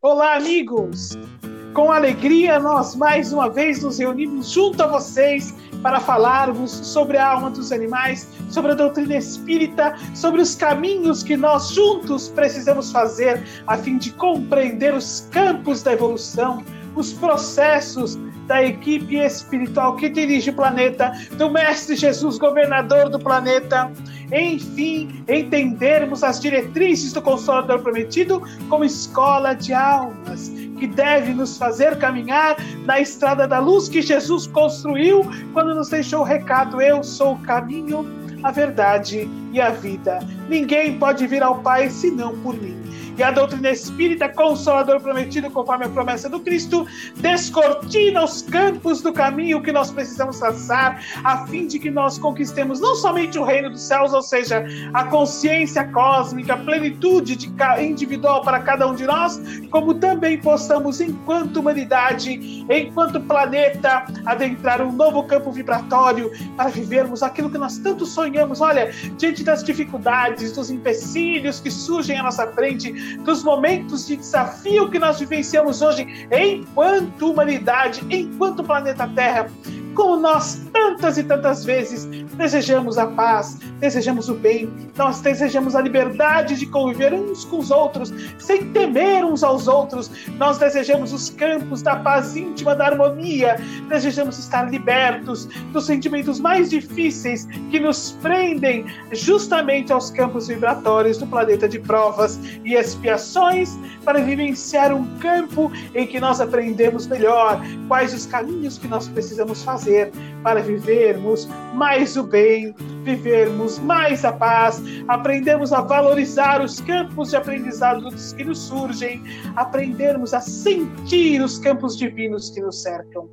Olá, amigos! Com alegria, nós mais uma vez nos reunimos junto a vocês para falarmos sobre a alma dos animais, sobre a doutrina espírita, sobre os caminhos que nós juntos precisamos fazer a fim de compreender os campos da evolução, os processos da equipe espiritual que dirige o planeta, do Mestre Jesus, governador do planeta. Enfim, entendermos as diretrizes do Consolador Prometido como escola de almas, que deve nos fazer caminhar na estrada da luz que Jesus construiu quando nos deixou o recado: Eu sou o caminho, a verdade e a vida. Ninguém pode vir ao Pai senão por mim e a doutrina espírita, consolador prometido conforme a promessa do Cristo, descortina os campos do caminho que nós precisamos traçar, a fim de que nós conquistemos não somente o reino dos céus, ou seja, a consciência cósmica, a plenitude de individual para cada um de nós, como também possamos, enquanto humanidade, enquanto planeta, adentrar um novo campo vibratório para vivermos aquilo que nós tanto sonhamos. Olha, diante das dificuldades, dos empecilhos que surgem à nossa frente, dos momentos de desafio que nós vivenciamos hoje enquanto humanidade, enquanto planeta Terra como nós tantas e tantas vezes desejamos a paz, desejamos o bem, nós desejamos a liberdade de conviver uns com os outros, sem temer uns aos outros, nós desejamos os campos da paz íntima, da harmonia, desejamos estar libertos dos sentimentos mais difíceis que nos prendem justamente aos campos vibratórios do planeta de provas e expiações, para vivenciar um campo em que nós aprendemos melhor quais os caminhos que nós precisamos fazer para vivermos mais o bem, vivermos mais a paz, aprendemos a valorizar os campos de aprendizado que nos surgem, aprendermos a sentir os campos divinos que nos cercam.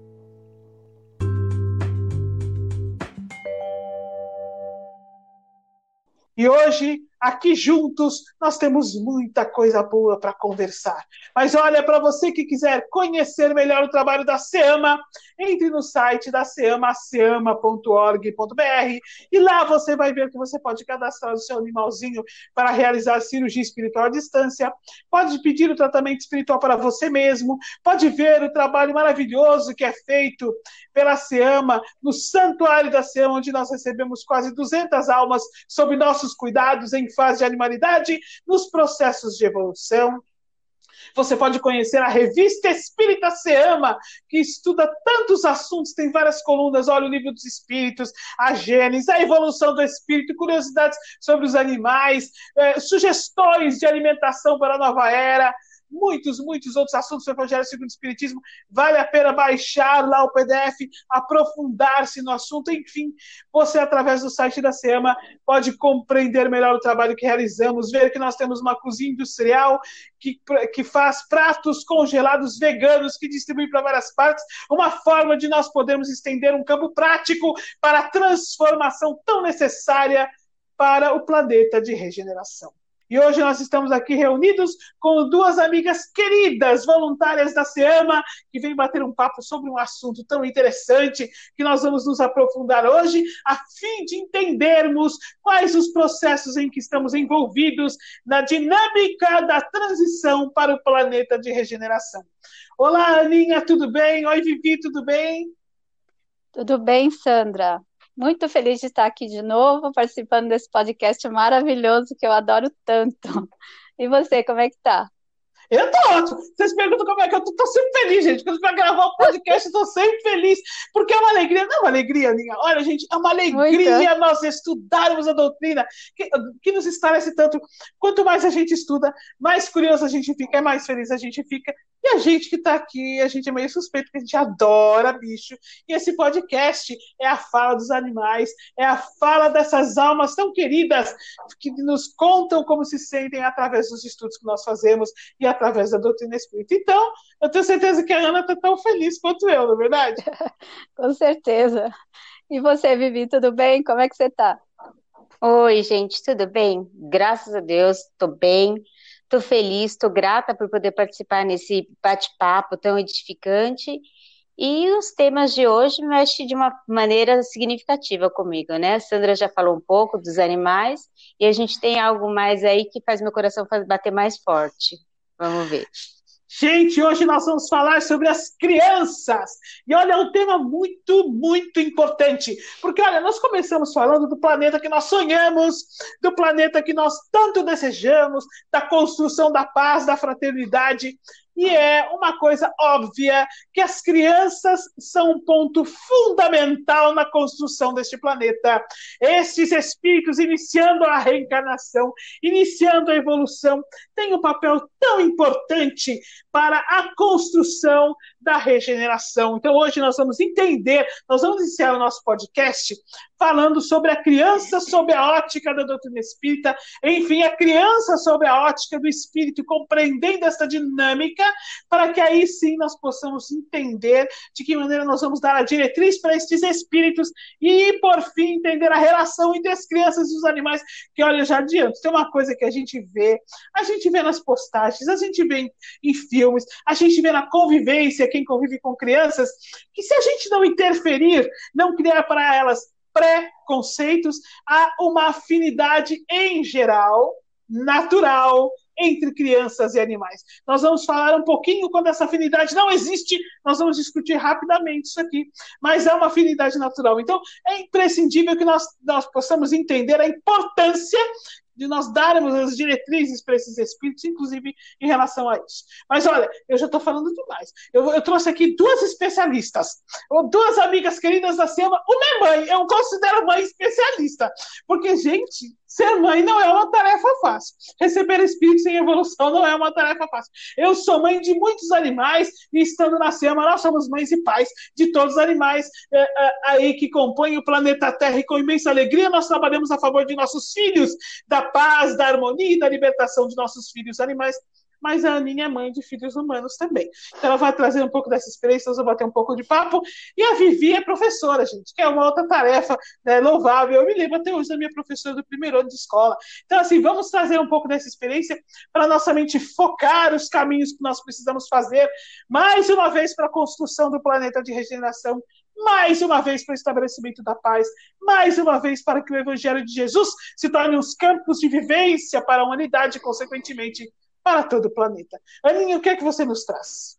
E hoje Aqui juntos nós temos muita coisa boa para conversar. Mas olha, para você que quiser conhecer melhor o trabalho da SEAMA, entre no site da SEAMA, seama.org.br, e lá você vai ver que você pode cadastrar o seu animalzinho para realizar cirurgia espiritual à distância, pode pedir o tratamento espiritual para você mesmo, pode ver o trabalho maravilhoso que é feito pela SEAMA, no Santuário da SEAMA, onde nós recebemos quase 200 almas sob nossos cuidados em fase de animalidade, nos processos de evolução. Você pode conhecer a revista Espírita Se Ama, que estuda tantos assuntos, tem várias colunas, olha o livro dos espíritos, a Gênesis, a evolução do espírito, curiosidades sobre os animais, eh, sugestões de alimentação para a nova era, muitos, muitos outros assuntos sobre o Evangelho segundo o Espiritismo. Vale a pena baixar lá o PDF, aprofundar-se no assunto. Enfim, você, através do site da SEMA, pode compreender melhor o trabalho que realizamos, ver que nós temos uma cozinha industrial que, que faz pratos congelados veganos que distribui para várias partes, uma forma de nós podermos estender um campo prático para a transformação tão necessária para o planeta de regeneração. E hoje nós estamos aqui reunidos com duas amigas queridas, voluntárias da SEAMA, que vêm bater um papo sobre um assunto tão interessante que nós vamos nos aprofundar hoje, a fim de entendermos quais os processos em que estamos envolvidos na dinâmica da transição para o planeta de regeneração. Olá, Aninha, tudo bem? Oi, Vivi, tudo bem? Tudo bem, Sandra. Muito feliz de estar aqui de novo, participando desse podcast maravilhoso que eu adoro tanto. E você, como é que tá? Eu tô ótimo. Vocês perguntam como é que eu tô, tô sempre feliz, gente. Quando vai gravar o podcast, eu tô sempre feliz. Porque é uma alegria, não é uma alegria, minha. Olha, gente, é uma alegria nós estudarmos a doutrina, que, que nos esclarece tanto. Quanto mais a gente estuda, mais curioso a gente fica, é mais feliz a gente fica. E a gente que tá aqui, a gente é meio suspeito, porque a gente adora bicho. E esse podcast é a fala dos animais, é a fala dessas almas tão queridas que nos contam como se sentem através dos estudos que nós fazemos e através da doutrina espírita. Então, eu tenho certeza que a Ana está tão feliz quanto eu, não é verdade? Com certeza. E você, Vivi, tudo bem? Como é que você está? Oi, gente, tudo bem? Graças a Deus, estou bem, estou feliz, estou grata por poder participar nesse bate-papo tão edificante. E os temas de hoje mexem de uma maneira significativa comigo, né? A Sandra já falou um pouco dos animais, e a gente tem algo mais aí que faz meu coração bater mais forte. Vamos ver. Gente, hoje nós vamos falar sobre as crianças. E olha, é um tema muito, muito importante. Porque, olha, nós começamos falando do planeta que nós sonhamos, do planeta que nós tanto desejamos, da construção da paz, da fraternidade. E é uma coisa óbvia que as crianças são um ponto fundamental na construção deste planeta. Estes espíritos, iniciando a reencarnação, iniciando a evolução, têm um papel tão importante para a construção da regeneração. Então, hoje nós vamos entender, nós vamos iniciar o nosso podcast falando sobre a criança sob a ótica da doutrina espírita, enfim, a criança sob a ótica do espírito, compreendendo esta dinâmica, para que aí sim nós possamos entender de que maneira nós vamos dar a diretriz para estes espíritos e, por fim, entender a relação entre as crianças e os animais, que, olha, já adianto, tem uma coisa que a gente vê, a gente vê nas postagens, a gente vê em, em filmes, a gente vê na convivência, quem convive com crianças, que se a gente não interferir, não criar para elas preconceitos, há uma afinidade em geral, natural, entre crianças e animais. Nós vamos falar um pouquinho quando essa afinidade não existe, nós vamos discutir rapidamente isso aqui, mas é uma afinidade natural. Então, é imprescindível que nós, nós possamos entender a importância de nós darmos as diretrizes para esses espíritos, inclusive em relação a isso. Mas olha, eu já estou falando demais. Eu, eu, trouxe aqui duas especialistas, duas amigas queridas da SEMA, uma é mãe, eu considero mãe especialista, porque, gente, Ser mãe não é uma tarefa fácil. Receber espíritos em evolução não é uma tarefa fácil. Eu sou mãe de muitos animais e estando na SEMA, nós somos mães e pais de todos os animais é, é, aí que compõem o planeta Terra e com imensa alegria nós trabalhamos a favor de nossos filhos, da paz, da harmonia e da libertação de nossos filhos animais mas a Aninha é mãe de filhos humanos também. Então ela vai trazer um pouco dessa experiência, nós vamos bater um pouco de papo. E a Vivi é professora, gente, que é uma outra tarefa né, louvável. Eu me lembro até hoje da minha professora do primeiro ano de escola. Então, assim, vamos trazer um pouco dessa experiência para nossa mente focar os caminhos que nós precisamos fazer, mais uma vez, para a construção do planeta de regeneração mais uma vez para o estabelecimento da paz, mais uma vez para que o Evangelho de Jesus se torne os campos de vivência para a humanidade, consequentemente, para todo o planeta. Aninha, o que é que você nos traz?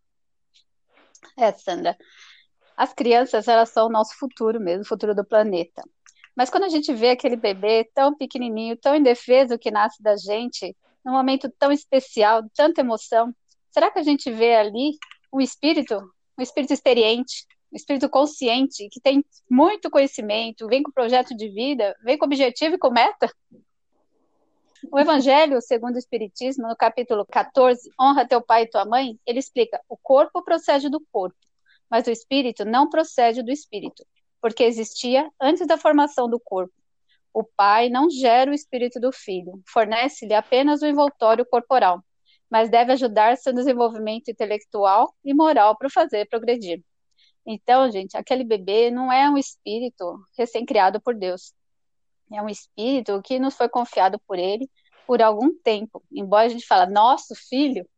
É, Sandra, as crianças, elas são o nosso futuro mesmo, o futuro do planeta. Mas quando a gente vê aquele bebê tão pequenininho, tão indefeso que nasce da gente, num momento tão especial, tanta emoção, será que a gente vê ali um espírito, um espírito experiente, um espírito consciente, que tem muito conhecimento, vem com projeto de vida, vem com objetivo e com meta? O Evangelho, segundo o Espiritismo, no capítulo 14, Honra teu pai e tua mãe, ele explica: o corpo procede do corpo, mas o espírito não procede do espírito, porque existia antes da formação do corpo. O pai não gera o espírito do filho, fornece-lhe apenas o envoltório corporal, mas deve ajudar seu desenvolvimento intelectual e moral para o fazer progredir. Então, gente, aquele bebê não é um espírito recém-criado por Deus. É um espírito que nos foi confiado por ele por algum tempo. Embora a gente fale, nosso filho,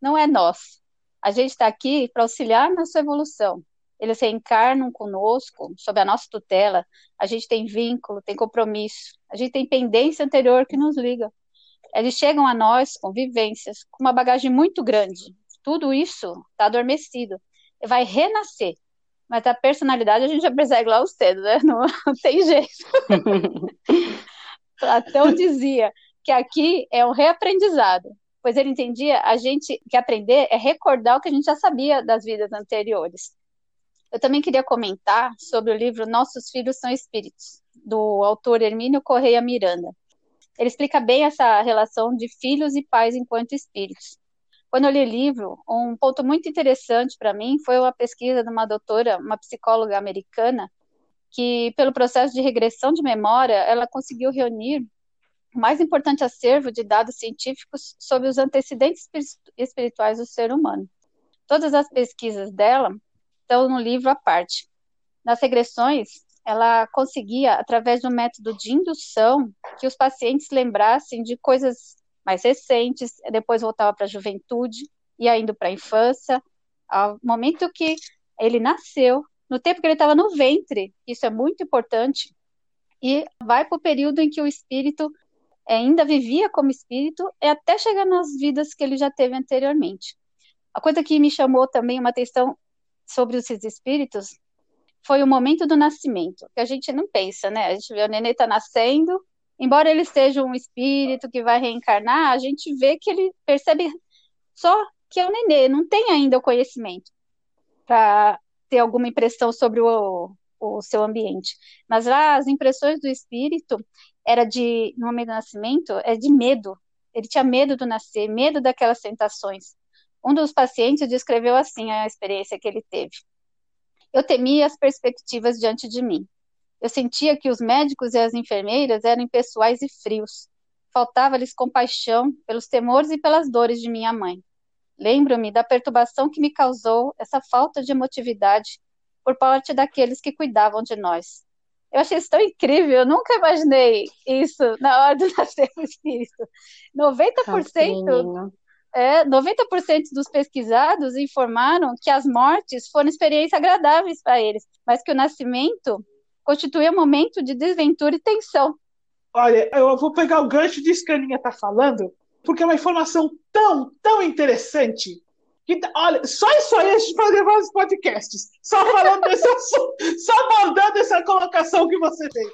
não é nosso. A gente está aqui para auxiliar na sua evolução. Eles reencarnam conosco, sob a nossa tutela. A gente tem vínculo, tem compromisso. A gente tem pendência anterior que nos liga. Eles chegam a nós com vivências, com uma bagagem muito grande. Tudo isso está adormecido. Vai renascer. Mas a personalidade a gente já persegue lá cedo, né? Não, não tem jeito. Platão dizia que aqui é um reaprendizado, pois ele entendia a gente que aprender é recordar o que a gente já sabia das vidas anteriores. Eu também queria comentar sobre o livro Nossos Filhos São Espíritos, do autor Hermínio Correia Miranda. Ele explica bem essa relação de filhos e pais enquanto espíritos. Quando eu li o livro, um ponto muito interessante para mim foi uma pesquisa de uma doutora, uma psicóloga americana, que, pelo processo de regressão de memória, ela conseguiu reunir o mais importante acervo de dados científicos sobre os antecedentes espirituais do ser humano. Todas as pesquisas dela estão no livro à parte. Nas regressões, ela conseguia, através um método de indução, que os pacientes lembrassem de coisas mais recentes, depois voltava para a juventude, ia indo para a infância, ao momento que ele nasceu, no tempo que ele estava no ventre, isso é muito importante, e vai para o período em que o espírito ainda vivia como espírito e até chegar nas vidas que ele já teve anteriormente. A coisa que me chamou também uma atenção sobre os espíritos foi o momento do nascimento, que a gente não pensa, né? A gente vê o nenê tá nascendo, embora ele seja um espírito que vai reencarnar, a gente vê que ele percebe só que é o nenê, não tem ainda o conhecimento para ter alguma impressão sobre o, o seu ambiente. Mas lá as impressões do espírito era de, no momento do nascimento, é de medo. Ele tinha medo do nascer, medo daquelas tentações. Um dos pacientes descreveu assim a experiência que ele teve. Eu temia as perspectivas diante de mim. Eu sentia que os médicos e as enfermeiras eram impessoais e frios. Faltava-lhes compaixão pelos temores e pelas dores de minha mãe. Lembro-me da perturbação que me causou essa falta de emotividade por parte daqueles que cuidavam de nós. Eu achei isso tão incrível, eu nunca imaginei isso na hora do nascer do espírito. 90%, é, 90% dos pesquisados informaram que as mortes foram experiências agradáveis para eles, mas que o nascimento constituía momento de desventura e tensão. Olha, eu vou pegar o gancho disso que a Aninha está falando, porque é uma informação tão, tão interessante que, olha, só isso aí a gente pode gravar os podcasts, só falando desse assunto, só abordando essa colocação que você fez.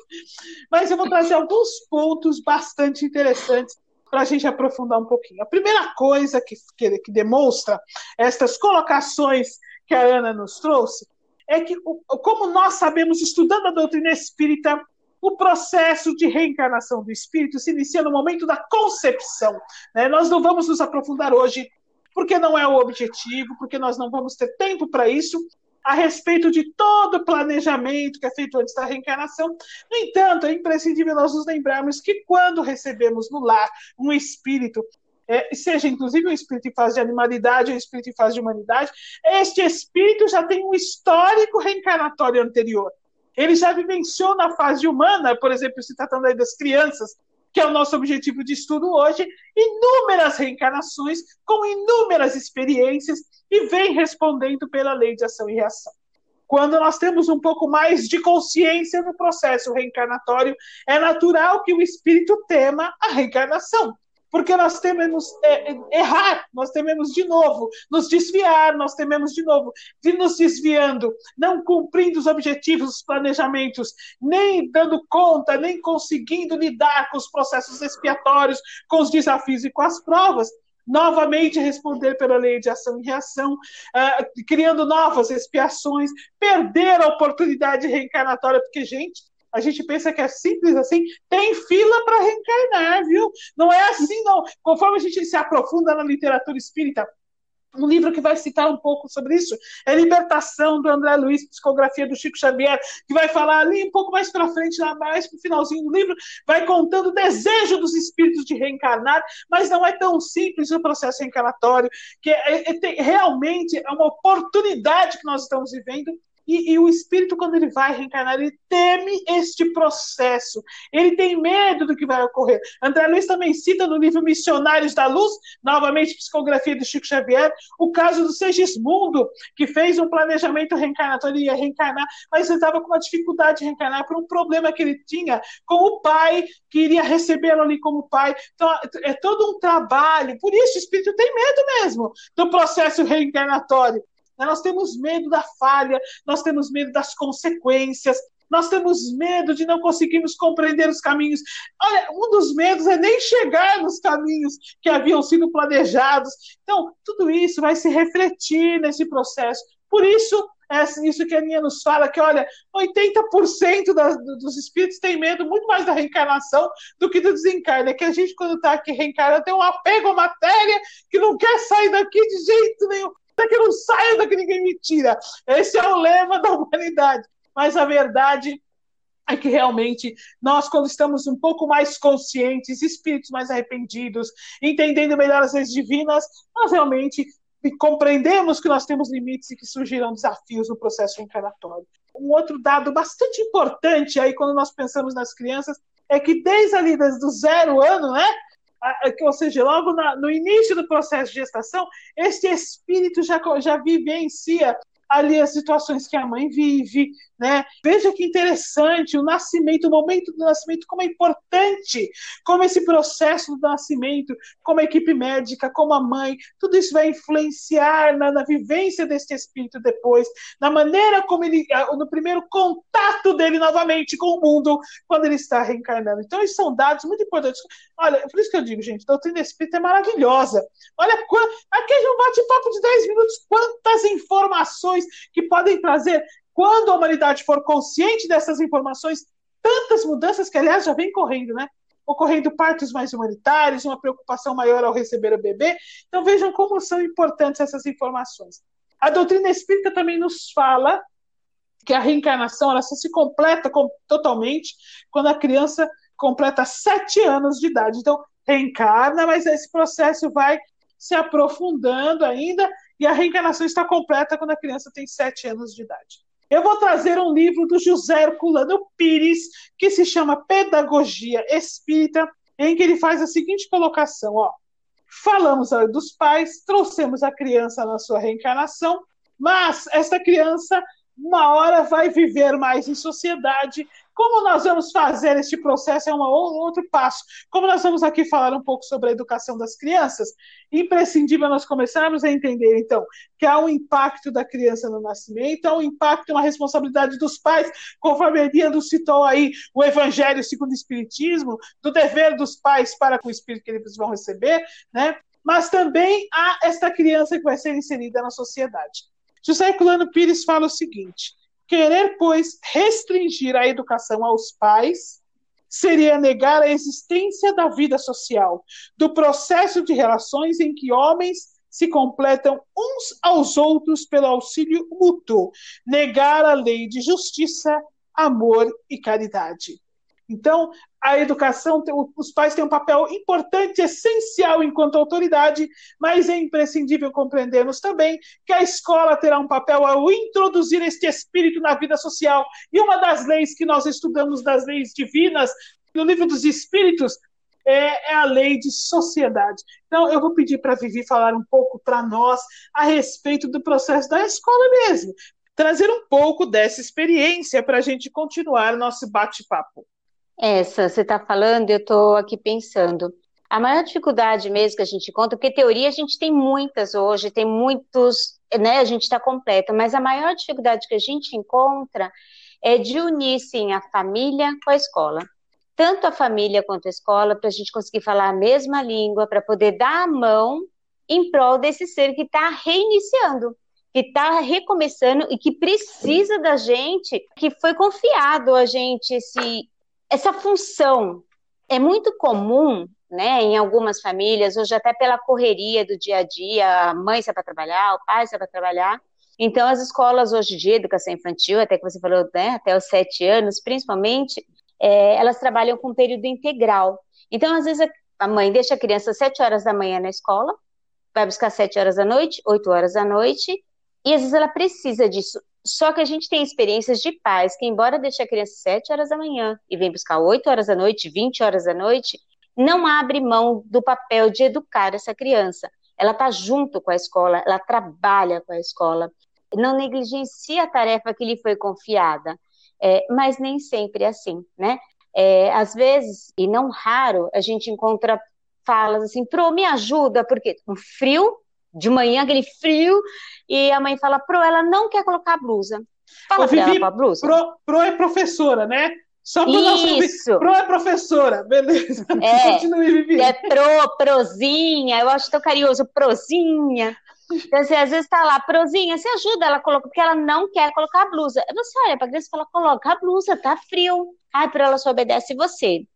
Mas eu vou trazer alguns pontos bastante interessantes para a gente aprofundar um pouquinho. A primeira coisa que, que, que demonstra estas colocações que a Ana nos trouxe é que, como nós sabemos, estudando a doutrina espírita, o processo de reencarnação do espírito se inicia no momento da concepção. Né? Nós não vamos nos aprofundar hoje porque não é o objetivo, porque nós não vamos ter tempo para isso, a respeito de todo o planejamento que é feito antes da reencarnação. No entanto, é imprescindível nós nos lembrarmos que quando recebemos no lar um espírito, é, seja inclusive um espírito em fase de animalidade um espírito em fase de humanidade, este espírito já tem um histórico reencarnatório anterior. Ele já vivenciou na fase humana, por exemplo, se tratando aí das crianças, que é o nosso objetivo de estudo hoje, inúmeras reencarnações com inúmeras experiências e vem respondendo pela lei de ação e reação. Quando nós temos um pouco mais de consciência no processo reencarnatório, é natural que o espírito tema a reencarnação porque nós tememos é, errar, nós tememos de novo nos desviar, nós tememos de novo de nos desviando, não cumprindo os objetivos, os planejamentos, nem dando conta, nem conseguindo lidar com os processos expiatórios, com os desafios e com as provas. Novamente responder pela lei de ação e reação, uh, criando novas expiações, perder a oportunidade reencarnatória, porque, gente, a gente pensa que é simples assim, tem fila para reencarnar, viu? Não é assim, não. Conforme a gente se aprofunda na literatura espírita, um livro que vai citar um pouco sobre isso é Libertação, do André Luiz, Psicografia do Chico Xavier, que vai falar ali um pouco mais para frente, lá mais para o finalzinho do livro, vai contando o desejo dos espíritos de reencarnar, mas não é tão simples o processo reencarnatório, que é, é, é, realmente é uma oportunidade que nós estamos vivendo e, e, o espírito, quando ele vai reencarnar, ele teme este processo. Ele tem medo do que vai ocorrer. André Luiz também cita no livro Missionários da Luz, novamente psicografia de Chico Xavier, o caso do Segismundo, que fez um planejamento reencarnatório, ele ia reencarnar, mas ele estava com uma dificuldade de reencarnar por um problema que ele tinha com o pai, que iria recebê-lo ali como pai. Então, é todo um trabalho. Por isso, o espírito tem medo mesmo do processo reencarnatório. Né? Nós temos medo da falha, nós temos medo das consequências, nós temos medo de não conseguirmos compreender os caminhos. Olha, um dos medos é nem chegar nos caminhos que haviam sido planejados. Então, tudo isso vai se refletir nesse processo. Por isso, é isso que a Aninha nos fala, que olha, 80% das, dos espíritos têm medo muito mais da reencarnação do que do desencarne. É que a gente, quando está aqui reencarnando, tem um apego à matéria que não quer sair daqui de jeito nenhum que não saia daqui ninguém me tira. Esse é o lema da humanidade. Mas a verdade é que realmente nós, quando estamos um pouco mais conscientes, espíritos mais arrependidos, entendendo melhor as leis divinas, nós realmente compreendemos que nós temos limites e que surgirão desafios no processo reencarnatório. Um outro dado bastante importante aí quando nós pensamos nas crianças é que desde ali do zero ano, né, ou seja, logo no início do processo de gestação, este espírito já, já vivencia ali as situações que a mãe vive, né? Veja que interessante o nascimento, o momento do nascimento, como é importante, como esse processo do nascimento, como a equipe médica, como a mãe, tudo isso vai influenciar na, na vivência deste espírito depois, na maneira como ele, no primeiro contato dele novamente com o mundo, quando ele está reencarnando. Então, esses são dados muito importantes. Olha, por isso que eu digo, gente, a doutrina espírita é maravilhosa. Olha, aqui é um bate-papo de 10 minutos, quantas informações que podem trazer quando a humanidade for consciente dessas informações, tantas mudanças que, aliás, já vem correndo, né? Ocorrendo partos mais humanitários, uma preocupação maior ao receber o bebê. Então, vejam como são importantes essas informações. A doutrina espírita também nos fala que a reencarnação ela só se completa com, totalmente quando a criança completa sete anos de idade. Então, reencarna, mas esse processo vai se aprofundando ainda e a reencarnação está completa quando a criança tem sete anos de idade. Eu vou trazer um livro do José Herculano Pires, que se chama Pedagogia Espírita, em que ele faz a seguinte colocação: ó, falamos dos pais, trouxemos a criança na sua reencarnação, mas esta criança uma hora vai viver mais em sociedade. Como nós vamos fazer este processo é um outro passo. Como nós vamos aqui falar um pouco sobre a educação das crianças, imprescindível nós começarmos a entender, então, que há um impacto da criança no nascimento, há um impacto, uma responsabilidade dos pais, conforme Eliando citou aí o Evangelho segundo o Espiritismo, do dever dos pais para com o Espírito que eles vão receber, né? Mas também há esta criança que vai ser inserida na sociedade. José Herculano Pires fala o seguinte: querer, pois, restringir a educação aos pais seria negar a existência da vida social, do processo de relações em que homens se completam uns aos outros pelo auxílio mútuo, negar a lei de justiça, amor e caridade. Então, a educação, os pais têm um papel importante, essencial enquanto autoridade, mas é imprescindível compreendermos também que a escola terá um papel ao introduzir este espírito na vida social. E uma das leis que nós estudamos, das leis divinas, no livro dos Espíritos, é, é a lei de sociedade. Então, eu vou pedir para a Vivi falar um pouco para nós a respeito do processo da escola mesmo. Trazer um pouco dessa experiência para a gente continuar nosso bate-papo. Essa, você está falando, eu estou aqui pensando. A maior dificuldade mesmo que a gente conta, porque teoria a gente tem muitas hoje, tem muitos, né? A gente está completa, mas a maior dificuldade que a gente encontra é de unir, sim, a família com a escola. Tanto a família quanto a escola, para a gente conseguir falar a mesma língua, para poder dar a mão em prol desse ser que está reiniciando, que está recomeçando e que precisa da gente, que foi confiado a gente esse essa função é muito comum, né, em algumas famílias, hoje até pela correria do dia a dia, a mãe sai para trabalhar, o pai sai para trabalhar. Então, as escolas hoje de educação infantil, até que você falou, né, até os sete anos, principalmente, é, elas trabalham com período integral. Então, às vezes, a mãe deixa a criança às sete horas da manhã na escola, vai buscar sete horas da noite, oito horas da noite, e às vezes ela precisa disso só que a gente tem experiências de pais que, embora deixe a criança 7 horas da manhã e vem buscar 8 horas da noite, 20 horas da noite, não abre mão do papel de educar essa criança. Ela está junto com a escola, ela trabalha com a escola, não negligencia a tarefa que lhe foi confiada. É, mas nem sempre é assim, né? É, às vezes, e não raro, a gente encontra falas assim, pro, me ajuda, porque um frio de manhã, aquele frio, e a mãe fala, Pro, ela não quer colocar a blusa. Fala Ô, Vivi, ela a blusa. Pro, Pro é professora, né? Só para Isso. Pro é professora, beleza. É, Continue, Vivi. É pro, prozinha, eu acho tão carinhoso, prozinha. Então, assim, às vezes tá lá, prozinha, você ajuda ela a colocar, porque ela não quer colocar a blusa. Você olha pra criança e fala, coloca a blusa, tá frio. Ai, para ela só obedece você.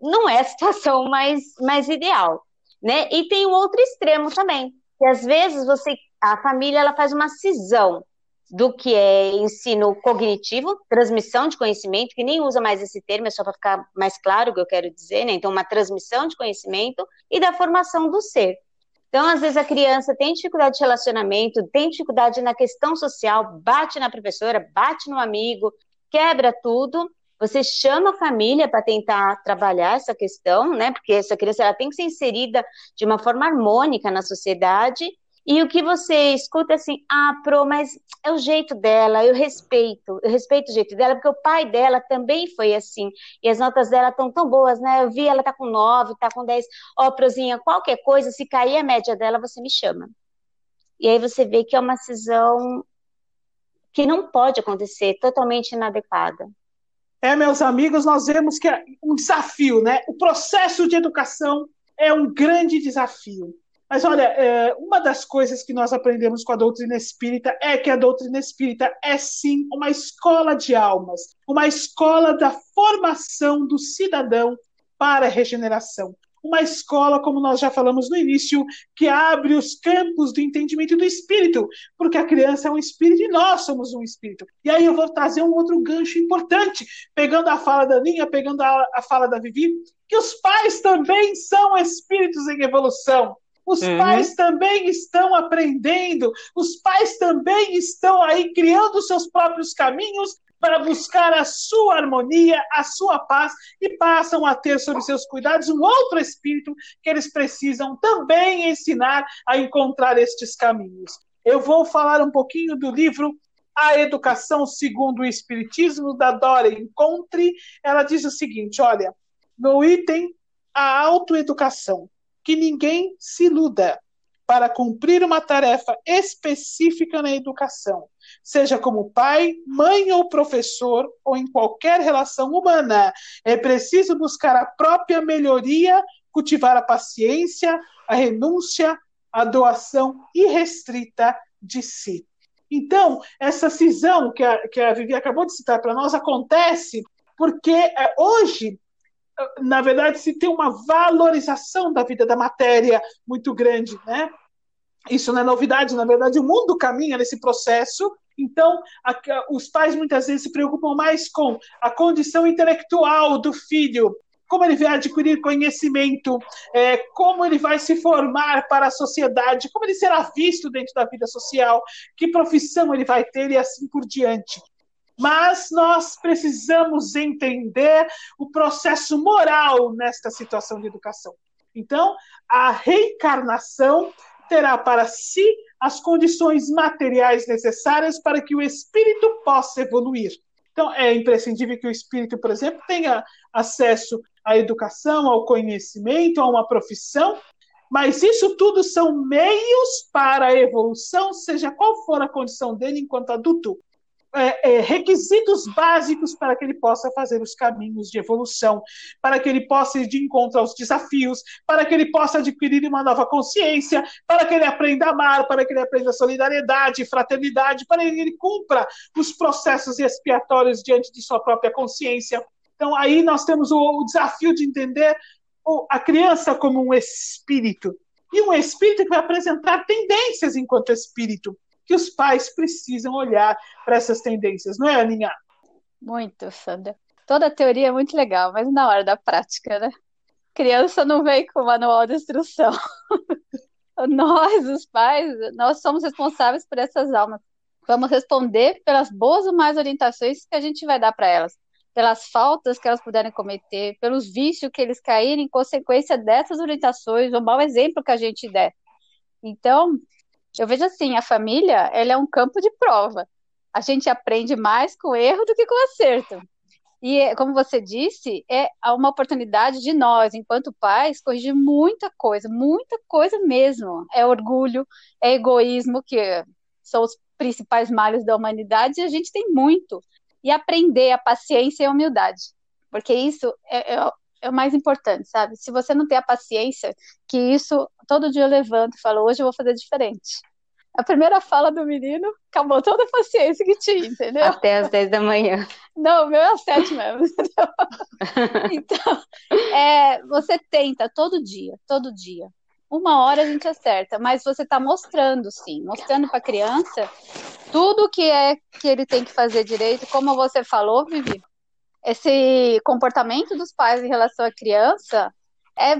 Não é a situação mais, mais ideal, né? E tem o outro extremo também que às vezes você, a família ela faz uma cisão do que é ensino cognitivo, transmissão de conhecimento, que nem usa mais esse termo, é só para ficar mais claro o que eu quero dizer, né? Então, uma transmissão de conhecimento e da formação do ser. Então, às vezes a criança tem dificuldade de relacionamento, tem dificuldade na questão social, bate na professora, bate no amigo, quebra tudo. Você chama a família para tentar trabalhar essa questão, né? Porque essa criança ela tem que ser inserida de uma forma harmônica na sociedade. E o que você escuta é assim, ah, Pro, mas é o jeito dela, eu respeito, eu respeito o jeito dela, porque o pai dela também foi assim, e as notas dela estão tão boas, né? Eu vi ela tá com 9, tá com 10. Ó, oh, Prozinha, qualquer coisa, se cair a média dela, você me chama. E aí você vê que é uma cisão que não pode acontecer, totalmente inadequada. É, meus amigos, nós vemos que é um desafio, né? O processo de educação é um grande desafio. Mas olha, é, uma das coisas que nós aprendemos com a doutrina espírita é que a doutrina espírita é sim uma escola de almas, uma escola da formação do cidadão para a regeneração. Uma escola, como nós já falamos no início, que abre os campos do entendimento do espírito, porque a criança é um espírito e nós somos um espírito. E aí eu vou trazer um outro gancho importante, pegando a fala da Ninha, pegando a, a fala da Vivi, que os pais também são espíritos em evolução. Os uhum. pais também estão aprendendo, os pais também estão aí criando seus próprios caminhos para buscar a sua harmonia, a sua paz e passam a ter sob seus cuidados um outro espírito que eles precisam também ensinar a encontrar estes caminhos. Eu vou falar um pouquinho do livro A Educação Segundo o Espiritismo, da Dora Encontre. Ela diz o seguinte: olha, no item A Autoeducação que ninguém se iluda para cumprir uma tarefa específica na educação, seja como pai, mãe ou professor, ou em qualquer relação humana. É preciso buscar a própria melhoria, cultivar a paciência, a renúncia, a doação irrestrita de si. Então, essa cisão que a, que a Vivi acabou de citar para nós acontece porque é, hoje na verdade, se tem uma valorização da vida da matéria muito grande, né? Isso não é novidade, na verdade, o mundo caminha nesse processo. Então, a, os pais muitas vezes se preocupam mais com a condição intelectual do filho, como ele vai adquirir conhecimento, é, como ele vai se formar para a sociedade, como ele será visto dentro da vida social, que profissão ele vai ter e assim por diante. Mas nós precisamos entender o processo moral nesta situação de educação. Então, a reencarnação terá para si as condições materiais necessárias para que o espírito possa evoluir. Então, é imprescindível que o espírito, por exemplo, tenha acesso à educação, ao conhecimento, a uma profissão, mas isso tudo são meios para a evolução, seja qual for a condição dele enquanto adulto é, é, requisitos básicos para que ele possa fazer os caminhos de evolução, para que ele possa ir de encontro aos desafios, para que ele possa adquirir uma nova consciência, para que ele aprenda a amar, para que ele aprenda solidariedade, fraternidade, para que ele cumpra os processos expiatórios diante de sua própria consciência. Então, aí nós temos o, o desafio de entender a criança como um espírito. E um espírito que vai apresentar tendências enquanto espírito que os pais precisam olhar para essas tendências, não é, Aninha? Muito, Sandra. Toda a teoria é muito legal, mas na hora da prática, né? Criança não vem com manual de instrução. nós, os pais, nós somos responsáveis por essas almas. Vamos responder pelas boas ou más orientações que a gente vai dar para elas, pelas faltas que elas puderem cometer, pelos vícios que eles caírem em consequência dessas orientações, o mau exemplo que a gente der. Então, eu vejo assim, a família, ela é um campo de prova. A gente aprende mais com erro do que com acerto. E, como você disse, é uma oportunidade de nós, enquanto pais, corrigir muita coisa, muita coisa mesmo. É orgulho, é egoísmo, que são os principais males da humanidade, e a gente tem muito. E aprender a paciência e a humildade. Porque isso é, é, é o mais importante, sabe? Se você não tem a paciência, que isso, todo dia eu levanto e falo, hoje eu vou fazer diferente. A primeira fala do menino acabou toda a paciência que tinha, entendeu? Até às 10 da manhã. Não, o meu é às 7 mesmo, entendeu? então, é, você tenta todo dia, todo dia. Uma hora a gente acerta, mas você está mostrando, sim, mostrando para a criança tudo que é que ele tem que fazer direito, como você falou, Vivi. Esse comportamento dos pais em relação à criança é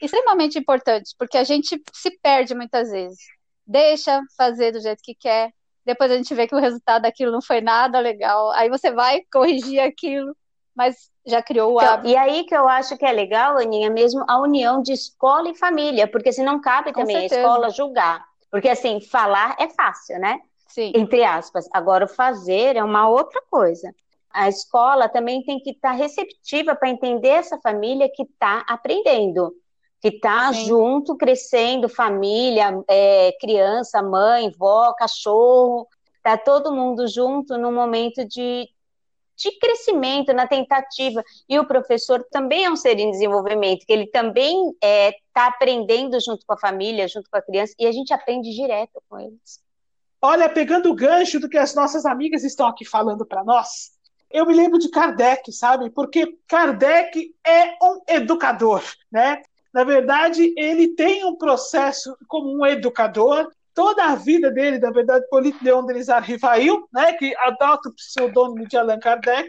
extremamente importante, porque a gente se perde muitas vezes deixa fazer do jeito que quer. Depois a gente vê que o resultado daquilo não foi nada legal. Aí você vai corrigir aquilo, mas já criou o então, hábito. E aí que eu acho que é legal, Aninha, mesmo a união de escola e família, porque se não cabe Com também certeza. a escola julgar. Porque, assim, falar é fácil, né? Sim. Entre aspas. Agora, o fazer é uma outra coisa. A escola também tem que estar tá receptiva para entender essa família que está aprendendo, que está junto, crescendo, família, é, criança, mãe, vó, cachorro, está todo mundo junto num momento de, de crescimento, na tentativa. E o professor também é um ser em desenvolvimento, que ele também está é, tá aprendendo junto com a família, junto com a criança, e a gente aprende direto com eles. Olha, pegando o gancho do que as nossas amigas estão aqui falando para nós, eu me lembro de Kardec, sabe? Porque Kardec é um educador, né? Na verdade, ele tem um processo como um educador. Toda a vida dele, na verdade, Polito Leon Delisar Rivail, né, que adota o pseudônimo de Allan Kardec,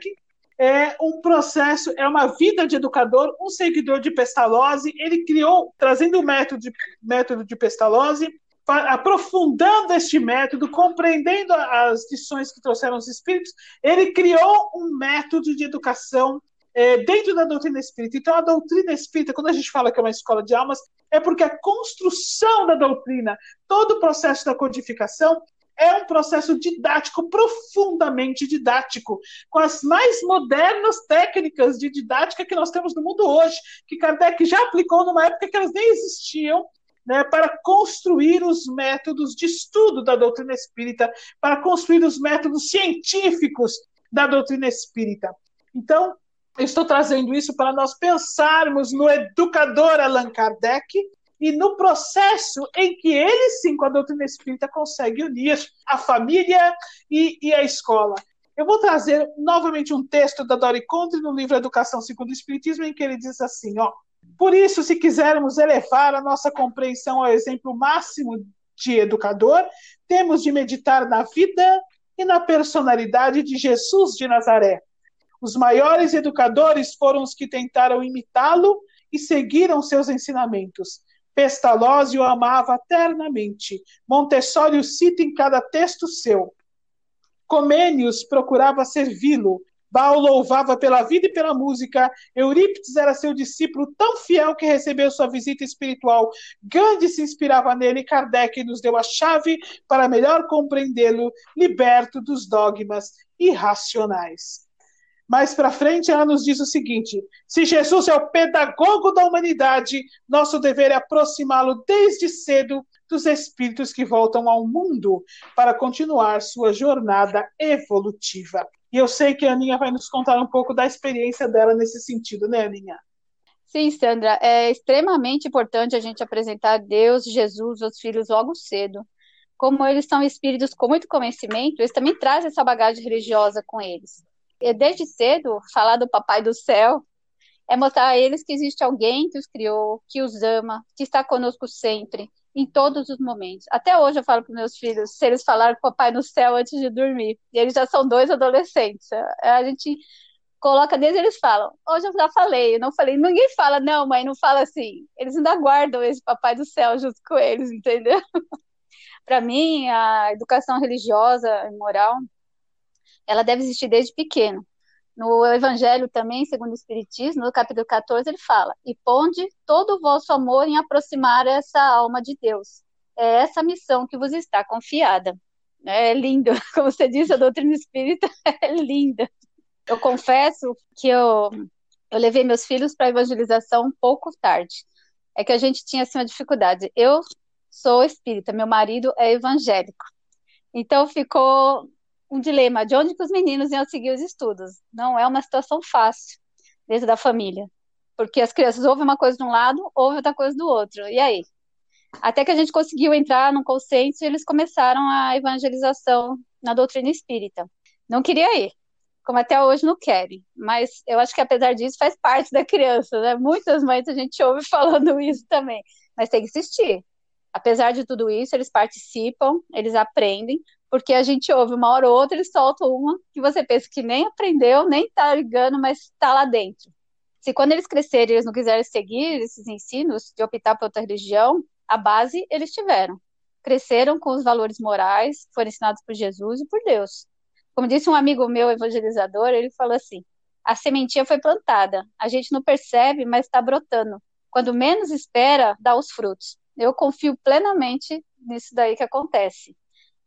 é um processo, é uma vida de educador, um seguidor de Pestalozzi. Ele criou, trazendo o método de, método de Pestalozzi, aprofundando este método, compreendendo as lições que trouxeram os espíritos, ele criou um método de educação é, dentro da doutrina espírita. Então, a doutrina espírita, quando a gente fala que é uma escola de almas, é porque a construção da doutrina, todo o processo da codificação, é um processo didático, profundamente didático, com as mais modernas técnicas de didática que nós temos no mundo hoje, que Kardec já aplicou numa época que elas nem existiam, né, para construir os métodos de estudo da doutrina espírita, para construir os métodos científicos da doutrina espírita. Então, eu estou trazendo isso para nós pensarmos no educador Allan Kardec e no processo em que ele, sim, com a doutrina espírita, consegue unir a família e, e a escola. Eu vou trazer novamente um texto da Dori Conte no livro Educação segundo o Espiritismo, em que ele diz assim: ó, por isso, se quisermos elevar a nossa compreensão ao exemplo máximo de educador, temos de meditar na vida e na personalidade de Jesus de Nazaré. Os maiores educadores foram os que tentaram imitá-lo e seguiram seus ensinamentos. Pestalozzi o amava eternamente. Montessori o cita em cada texto seu. Comênios procurava servi-lo Baal louvava pela vida e pela música. Eurípides era seu discípulo tão fiel que recebeu sua visita espiritual. Gandhi se inspirava nele e Kardec nos deu a chave para melhor compreendê-lo, liberto dos dogmas irracionais. Mais para frente, ela nos diz o seguinte: se Jesus é o pedagogo da humanidade, nosso dever é aproximá-lo desde cedo dos espíritos que voltam ao mundo para continuar sua jornada evolutiva. E eu sei que a Aninha vai nos contar um pouco da experiência dela nesse sentido, né, Aninha? Sim, Sandra, é extremamente importante a gente apresentar Deus, Jesus, os filhos logo cedo. Como eles são espíritos com muito conhecimento, eles também trazem essa bagagem religiosa com eles. E desde cedo, falar do Papai do Céu é mostrar a eles que existe alguém que os criou, que os ama, que está conosco sempre, em todos os momentos. Até hoje eu falo para meus filhos, se eles falaram com o papai no céu antes de dormir, e eles já são dois adolescentes. A gente coloca desde eles falam. Hoje eu já falei, eu não falei, ninguém fala, não, mãe, não fala assim. Eles ainda guardam esse papai do céu junto com eles, entendeu? para mim, a educação religiosa e moral, ela deve existir desde pequeno. No Evangelho também, segundo o Espiritismo, no capítulo 14, ele fala: E ponde todo o vosso amor em aproximar essa alma de Deus. É essa missão que vos está confiada. É lindo, como você disse, a doutrina espírita é linda. Eu confesso que eu, eu levei meus filhos para a evangelização um pouco tarde. É que a gente tinha assim uma dificuldade. Eu sou espírita, meu marido é evangélico. Então ficou um dilema de onde que os meninos iam seguir os estudos. Não é uma situação fácil dentro da família, porque as crianças ouvem uma coisa de um lado, ouvem outra coisa do outro. E aí? Até que a gente conseguiu entrar num consenso e eles começaram a evangelização na doutrina espírita. Não queria ir, como até hoje não querem, mas eu acho que apesar disso faz parte da criança, né? Muitas mães a gente ouve falando isso também, mas tem que insistir. Apesar de tudo isso, eles participam, eles aprendem, porque a gente ouve uma hora ou outra, eles soltam uma que você pensa que nem aprendeu, nem tá ligando, mas está lá dentro. Se quando eles crescerem eles não quiserem seguir esses ensinos de optar por outra religião, a base eles tiveram. Cresceram com os valores morais, foram ensinados por Jesus e por Deus. Como disse um amigo meu evangelizador, ele falou assim: a sementinha foi plantada, a gente não percebe, mas está brotando. Quando menos espera, dá os frutos. Eu confio plenamente nisso daí que acontece.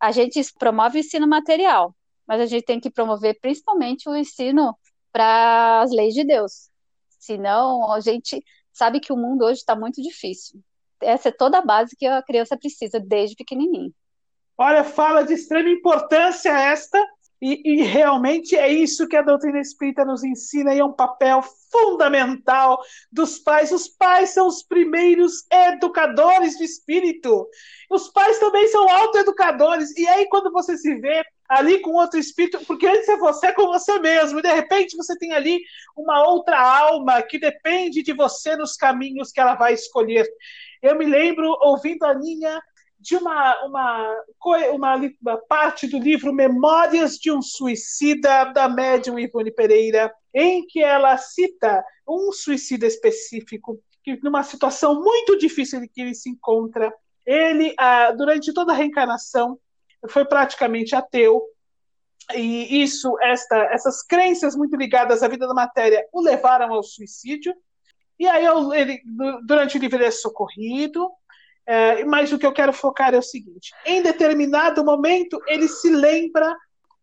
A gente promove o ensino material, mas a gente tem que promover principalmente o ensino para as leis de Deus. Senão, a gente sabe que o mundo hoje está muito difícil. Essa é toda a base que a criança precisa desde pequenininho. Olha, fala de extrema importância esta, e, e, realmente é isso que a doutrina espírita nos ensina, e é um papel fundamental dos pais. Os pais são os primeiros educadores de espírito. Os pais também são autoeducadores. E aí, quando você se vê ali com outro espírito, porque antes é você com você mesmo, e de repente você tem ali uma outra alma que depende de você nos caminhos que ela vai escolher. Eu me lembro ouvindo a Ninha de uma, uma, uma, uma, parte do livro Memórias de um Suicida, da médium Ivone Pereira, em que ela cita um suicida específico, que numa situação muito difícil em que ele se encontra, ele, ah, durante toda a reencarnação, foi praticamente ateu, e isso, esta, essas crenças muito ligadas à vida da matéria o levaram ao suicídio, e aí ele, durante o livro ele é socorrido, é, mas o que eu quero focar é o seguinte: em determinado momento, ele se lembra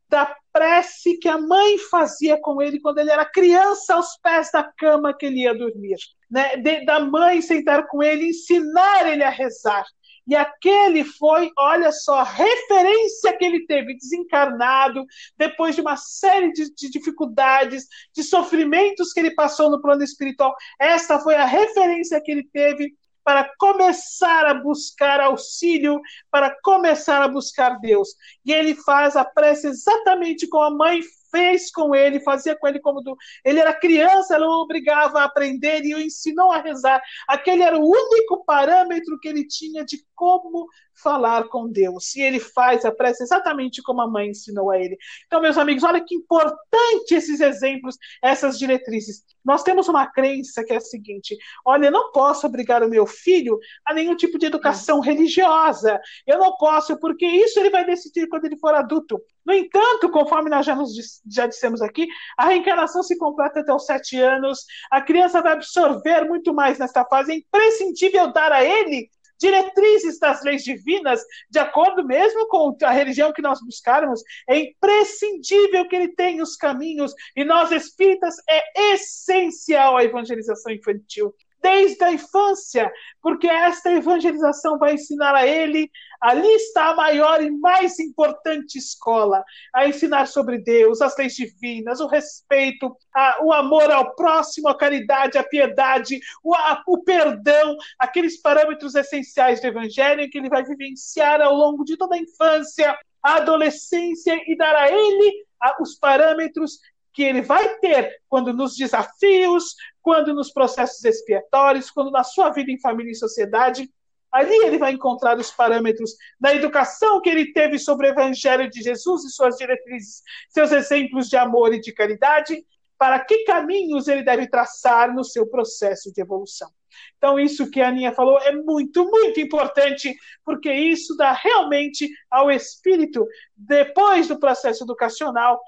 da prece que a mãe fazia com ele quando ele era criança, aos pés da cama que ele ia dormir. Né? De, da mãe sentar com ele, ensinar ele a rezar. E aquele foi, olha só, a referência que ele teve desencarnado, depois de uma série de, de, dificuldades, de sofrimentos que ele passou no plano espiritual. Esta foi a referência que ele teve para começar a buscar auxílio, para começar a buscar Deus. E ele faz a prece exatamente como a mãe fez com ele, fazia com ele como do... ele era criança, ela o obrigava a aprender e o ensinou a rezar. Aquele era o único parâmetro que ele tinha de como falar com Deus. E ele faz a prece exatamente como a mãe ensinou a ele. Então, meus amigos, olha que importante esses exemplos, essas diretrizes. Nós temos uma crença que é a seguinte: olha, eu não posso obrigar o meu filho a nenhum tipo de educação religiosa. Eu não posso, porque isso ele vai decidir quando ele for adulto. No entanto, conforme nós já, nos, já dissemos aqui, a reencarnação se completa até os sete anos, a criança vai absorver muito mais nesta fase, é imprescindível dar a ele diretrizes das leis divinas, de acordo mesmo com a religião que nós buscarmos, é imprescindível que ele tenha os caminhos, e nós espíritas é essencial a evangelização infantil desde a infância, porque esta evangelização vai ensinar a ele, ali está a maior e mais importante escola, a ensinar sobre Deus, as leis divinas, o respeito, a, o amor ao próximo, a caridade, a piedade, o, a, o perdão, aqueles parâmetros essenciais do evangelho que ele vai vivenciar ao longo de toda a infância, a adolescência e dar a ele os parâmetros que ele vai ter quando nos desafios, quando nos processos expiatórios, quando na sua vida em família e sociedade. Ali ele vai encontrar os parâmetros da educação que ele teve sobre o Evangelho de Jesus e suas diretrizes, seus exemplos de amor e de caridade, para que caminhos ele deve traçar no seu processo de evolução. Então, isso que a Aninha falou é muito, muito importante, porque isso dá realmente ao espírito, depois do processo educacional,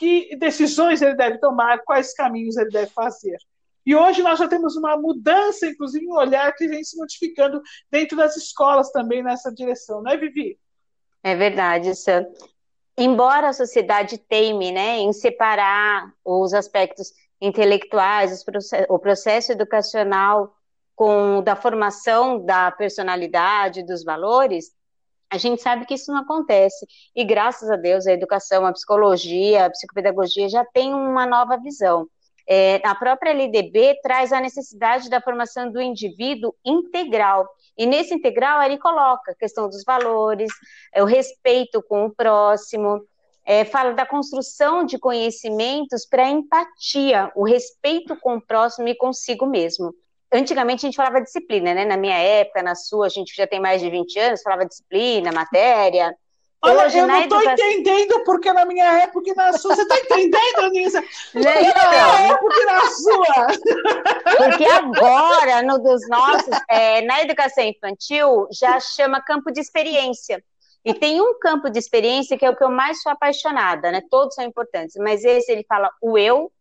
que decisões ele deve tomar, quais caminhos ele deve fazer. E hoje nós já temos uma mudança, inclusive, um olhar que vem se modificando dentro das escolas também nessa direção, não é, Vivi? É verdade, Sam. Embora a sociedade teime né, em separar os aspectos intelectuais, o processo educacional com da formação da personalidade, dos valores, a gente sabe que isso não acontece. E graças a Deus, a educação, a psicologia, a psicopedagogia já tem uma nova visão. É, a própria LDB traz a necessidade da formação do indivíduo integral. E nesse integral, ele coloca a questão dos valores, é, o respeito com o próximo, é, fala da construção de conhecimentos para empatia, o respeito com o próximo e consigo mesmo antigamente a gente falava disciplina, né? Na minha época, na sua, a gente já tem mais de 20 anos, falava disciplina, matéria. Olha, Hoje, eu não estou educação... entendendo porque na minha época e na sua. Você está entendendo, Anísia? Não, na minha época e na sua. Porque agora, no dos nossos, é, na educação infantil, já chama campo de experiência. E tem um campo de experiência que é o que eu mais sou apaixonada, né? Todos são importantes, mas esse ele fala o eu,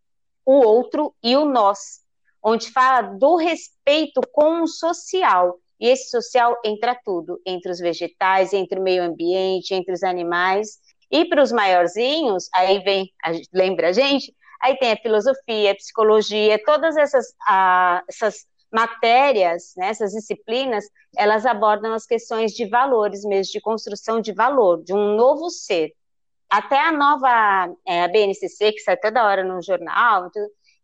o outro e o nós onde fala do respeito com o social. E esse social entra tudo, entre os vegetais, entre o meio ambiente, entre os animais. E para os maiorzinhos, aí vem, a, lembra a gente? Aí tem a filosofia, a psicologia, todas essas, essas matérias, né, essas disciplinas, elas abordam as questões de valores mesmo, de construção de valor, de um novo ser. Até a nova é, a BNCC, que sai toda hora no jornal,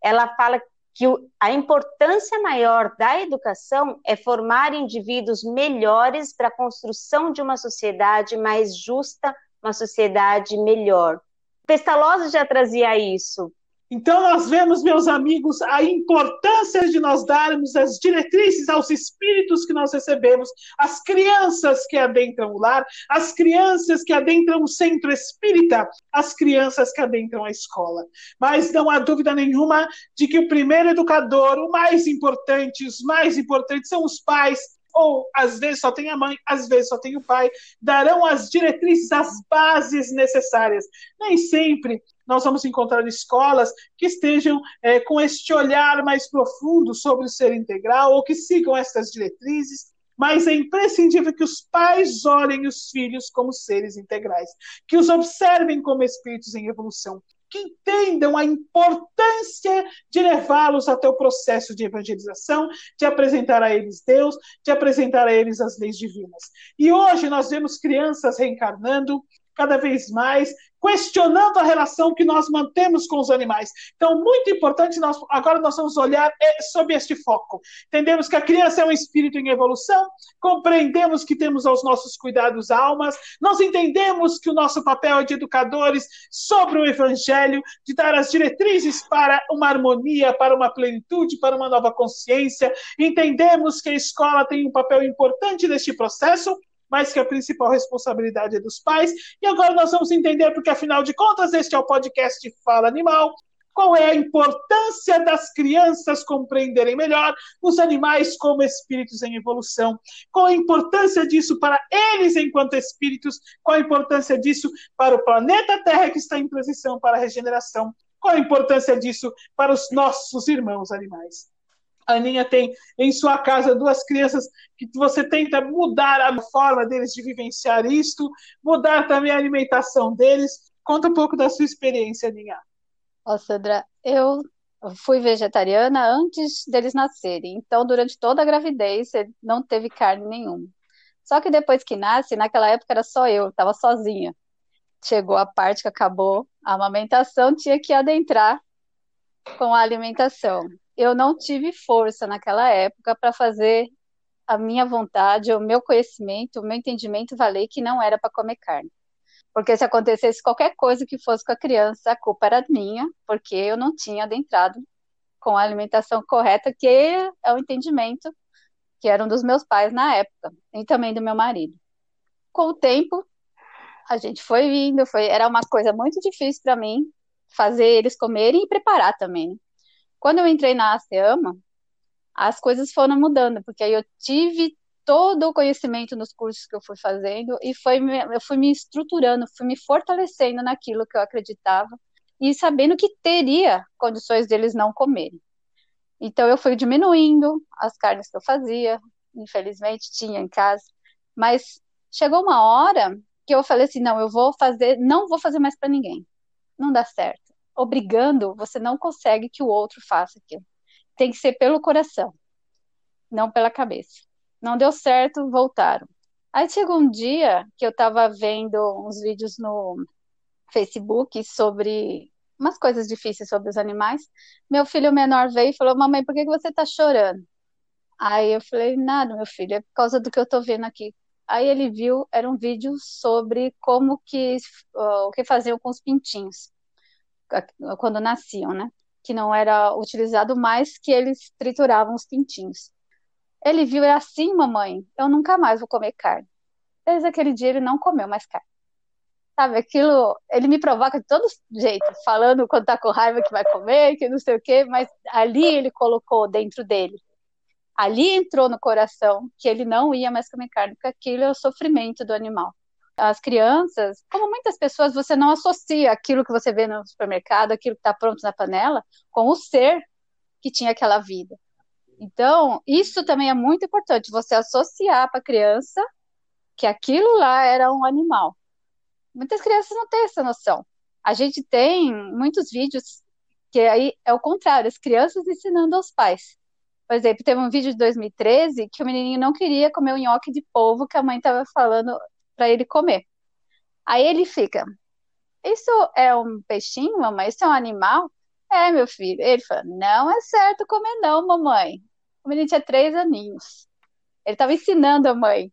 ela fala que a importância maior da educação é formar indivíduos melhores para a construção de uma sociedade mais justa, uma sociedade melhor. Pestalozzi já trazia isso. Então, nós vemos, meus amigos, a importância de nós darmos as diretrizes aos espíritos que nós recebemos, as crianças que adentram o lar, as crianças que adentram o centro espírita, as crianças que adentram a escola. Mas não há dúvida nenhuma de que o primeiro educador, o mais importante, os mais importantes são os pais, ou às vezes só tem a mãe, às vezes só tem o pai, darão as diretrizes, as bases necessárias. Nem sempre nós vamos encontrar escolas que estejam é, com este olhar mais profundo sobre o ser integral ou que sigam essas diretrizes, mas é imprescindível que os pais olhem os filhos como seres integrais, que os observem como espíritos em evolução, que entendam a importância de levá-los até o processo de evangelização, de apresentar a eles Deus, de apresentar a eles as leis divinas. E hoje nós vemos crianças reencarnando cada vez mais questionando a relação que nós mantemos com os animais. Então, muito importante, nós, agora nós vamos olhar é, sob este foco. Entendemos que a criança é um espírito em evolução, compreendemos que temos aos nossos cuidados almas, nós entendemos que o nosso papel é de educadores sobre o evangelho, de dar as diretrizes para uma harmonia, para uma plenitude, para uma nova consciência. Entendemos que a escola tem um papel importante neste processo mas que a principal responsabilidade é dos pais. E agora nós vamos entender, porque afinal de contas, este é o podcast Fala Animal. Qual é a importância das crianças compreenderem melhor os animais como espíritos em evolução? Qual a importância disso para eles enquanto espíritos? Qual a importância disso para o planeta Terra que está em transição para a regeneração? Qual a importância disso para os nossos irmãos animais? A Aninha tem em sua casa duas crianças que você tenta mudar a forma deles de vivenciar isto, mudar também a alimentação deles. Conta um pouco da sua experiência, Aninha. Ó, Sandra, eu fui vegetariana antes deles nascerem, então durante toda a gravidez não teve carne nenhuma. Só que depois que nasce, naquela época era só eu, estava sozinha. Chegou a parte que acabou a amamentação, tinha que adentrar com a alimentação eu não tive força naquela época para fazer a minha vontade, o meu conhecimento, o meu entendimento valer que não era para comer carne. Porque se acontecesse qualquer coisa que fosse com a criança, a culpa era minha, porque eu não tinha adentrado com a alimentação correta, que é o entendimento que era um dos meus pais na época, e também do meu marido. Com o tempo, a gente foi vindo, foi, era uma coisa muito difícil para mim fazer eles comerem e preparar também. Quando eu entrei na ASEAMA, as coisas foram mudando, porque aí eu tive todo o conhecimento nos cursos que eu fui fazendo e foi, eu fui me estruturando, fui me fortalecendo naquilo que eu acreditava e sabendo que teria condições deles não comerem. Então eu fui diminuindo as carnes que eu fazia, infelizmente tinha em casa, mas chegou uma hora que eu falei assim, não, eu vou fazer, não vou fazer mais para ninguém. Não dá certo obrigando, você não consegue que o outro faça aquilo. Tem que ser pelo coração, não pela cabeça. Não deu certo, voltaram. Aí chegou um dia que eu estava vendo uns vídeos no Facebook sobre umas coisas difíceis sobre os animais. Meu filho menor veio e falou: Mamãe, por que você está chorando? Aí eu falei: Nada, meu filho, é por causa do que eu estou vendo aqui. Aí ele viu, era um vídeo sobre como que o que faziam com os pintinhos quando nasciam, né? Que não era utilizado mais, que eles trituravam os pintinhos. Ele viu, é assim, mamãe, eu nunca mais vou comer carne. Desde aquele dia ele não comeu mais carne. Sabe, aquilo, ele me provoca de todo jeito, falando quando tá com raiva que vai comer, que não sei o quê, mas ali ele colocou dentro dele. Ali entrou no coração que ele não ia mais comer carne, porque aquilo é o sofrimento do animal as crianças, como muitas pessoas, você não associa aquilo que você vê no supermercado, aquilo que está pronto na panela, com o ser que tinha aquela vida. Então, isso também é muito importante, você associar para a criança que aquilo lá era um animal. Muitas crianças não têm essa noção. A gente tem muitos vídeos que aí é o contrário, as crianças ensinando aos pais. Por exemplo, teve um vídeo de 2013 que o menininho não queria comer o nhoque de polvo que a mãe estava falando para ele comer. Aí ele fica: Isso é um peixinho, mamãe? Isso é um animal? É, meu filho. Ele fala: Não é certo comer, não, mamãe. O menino tinha três aninhos. Ele estava ensinando a mãe.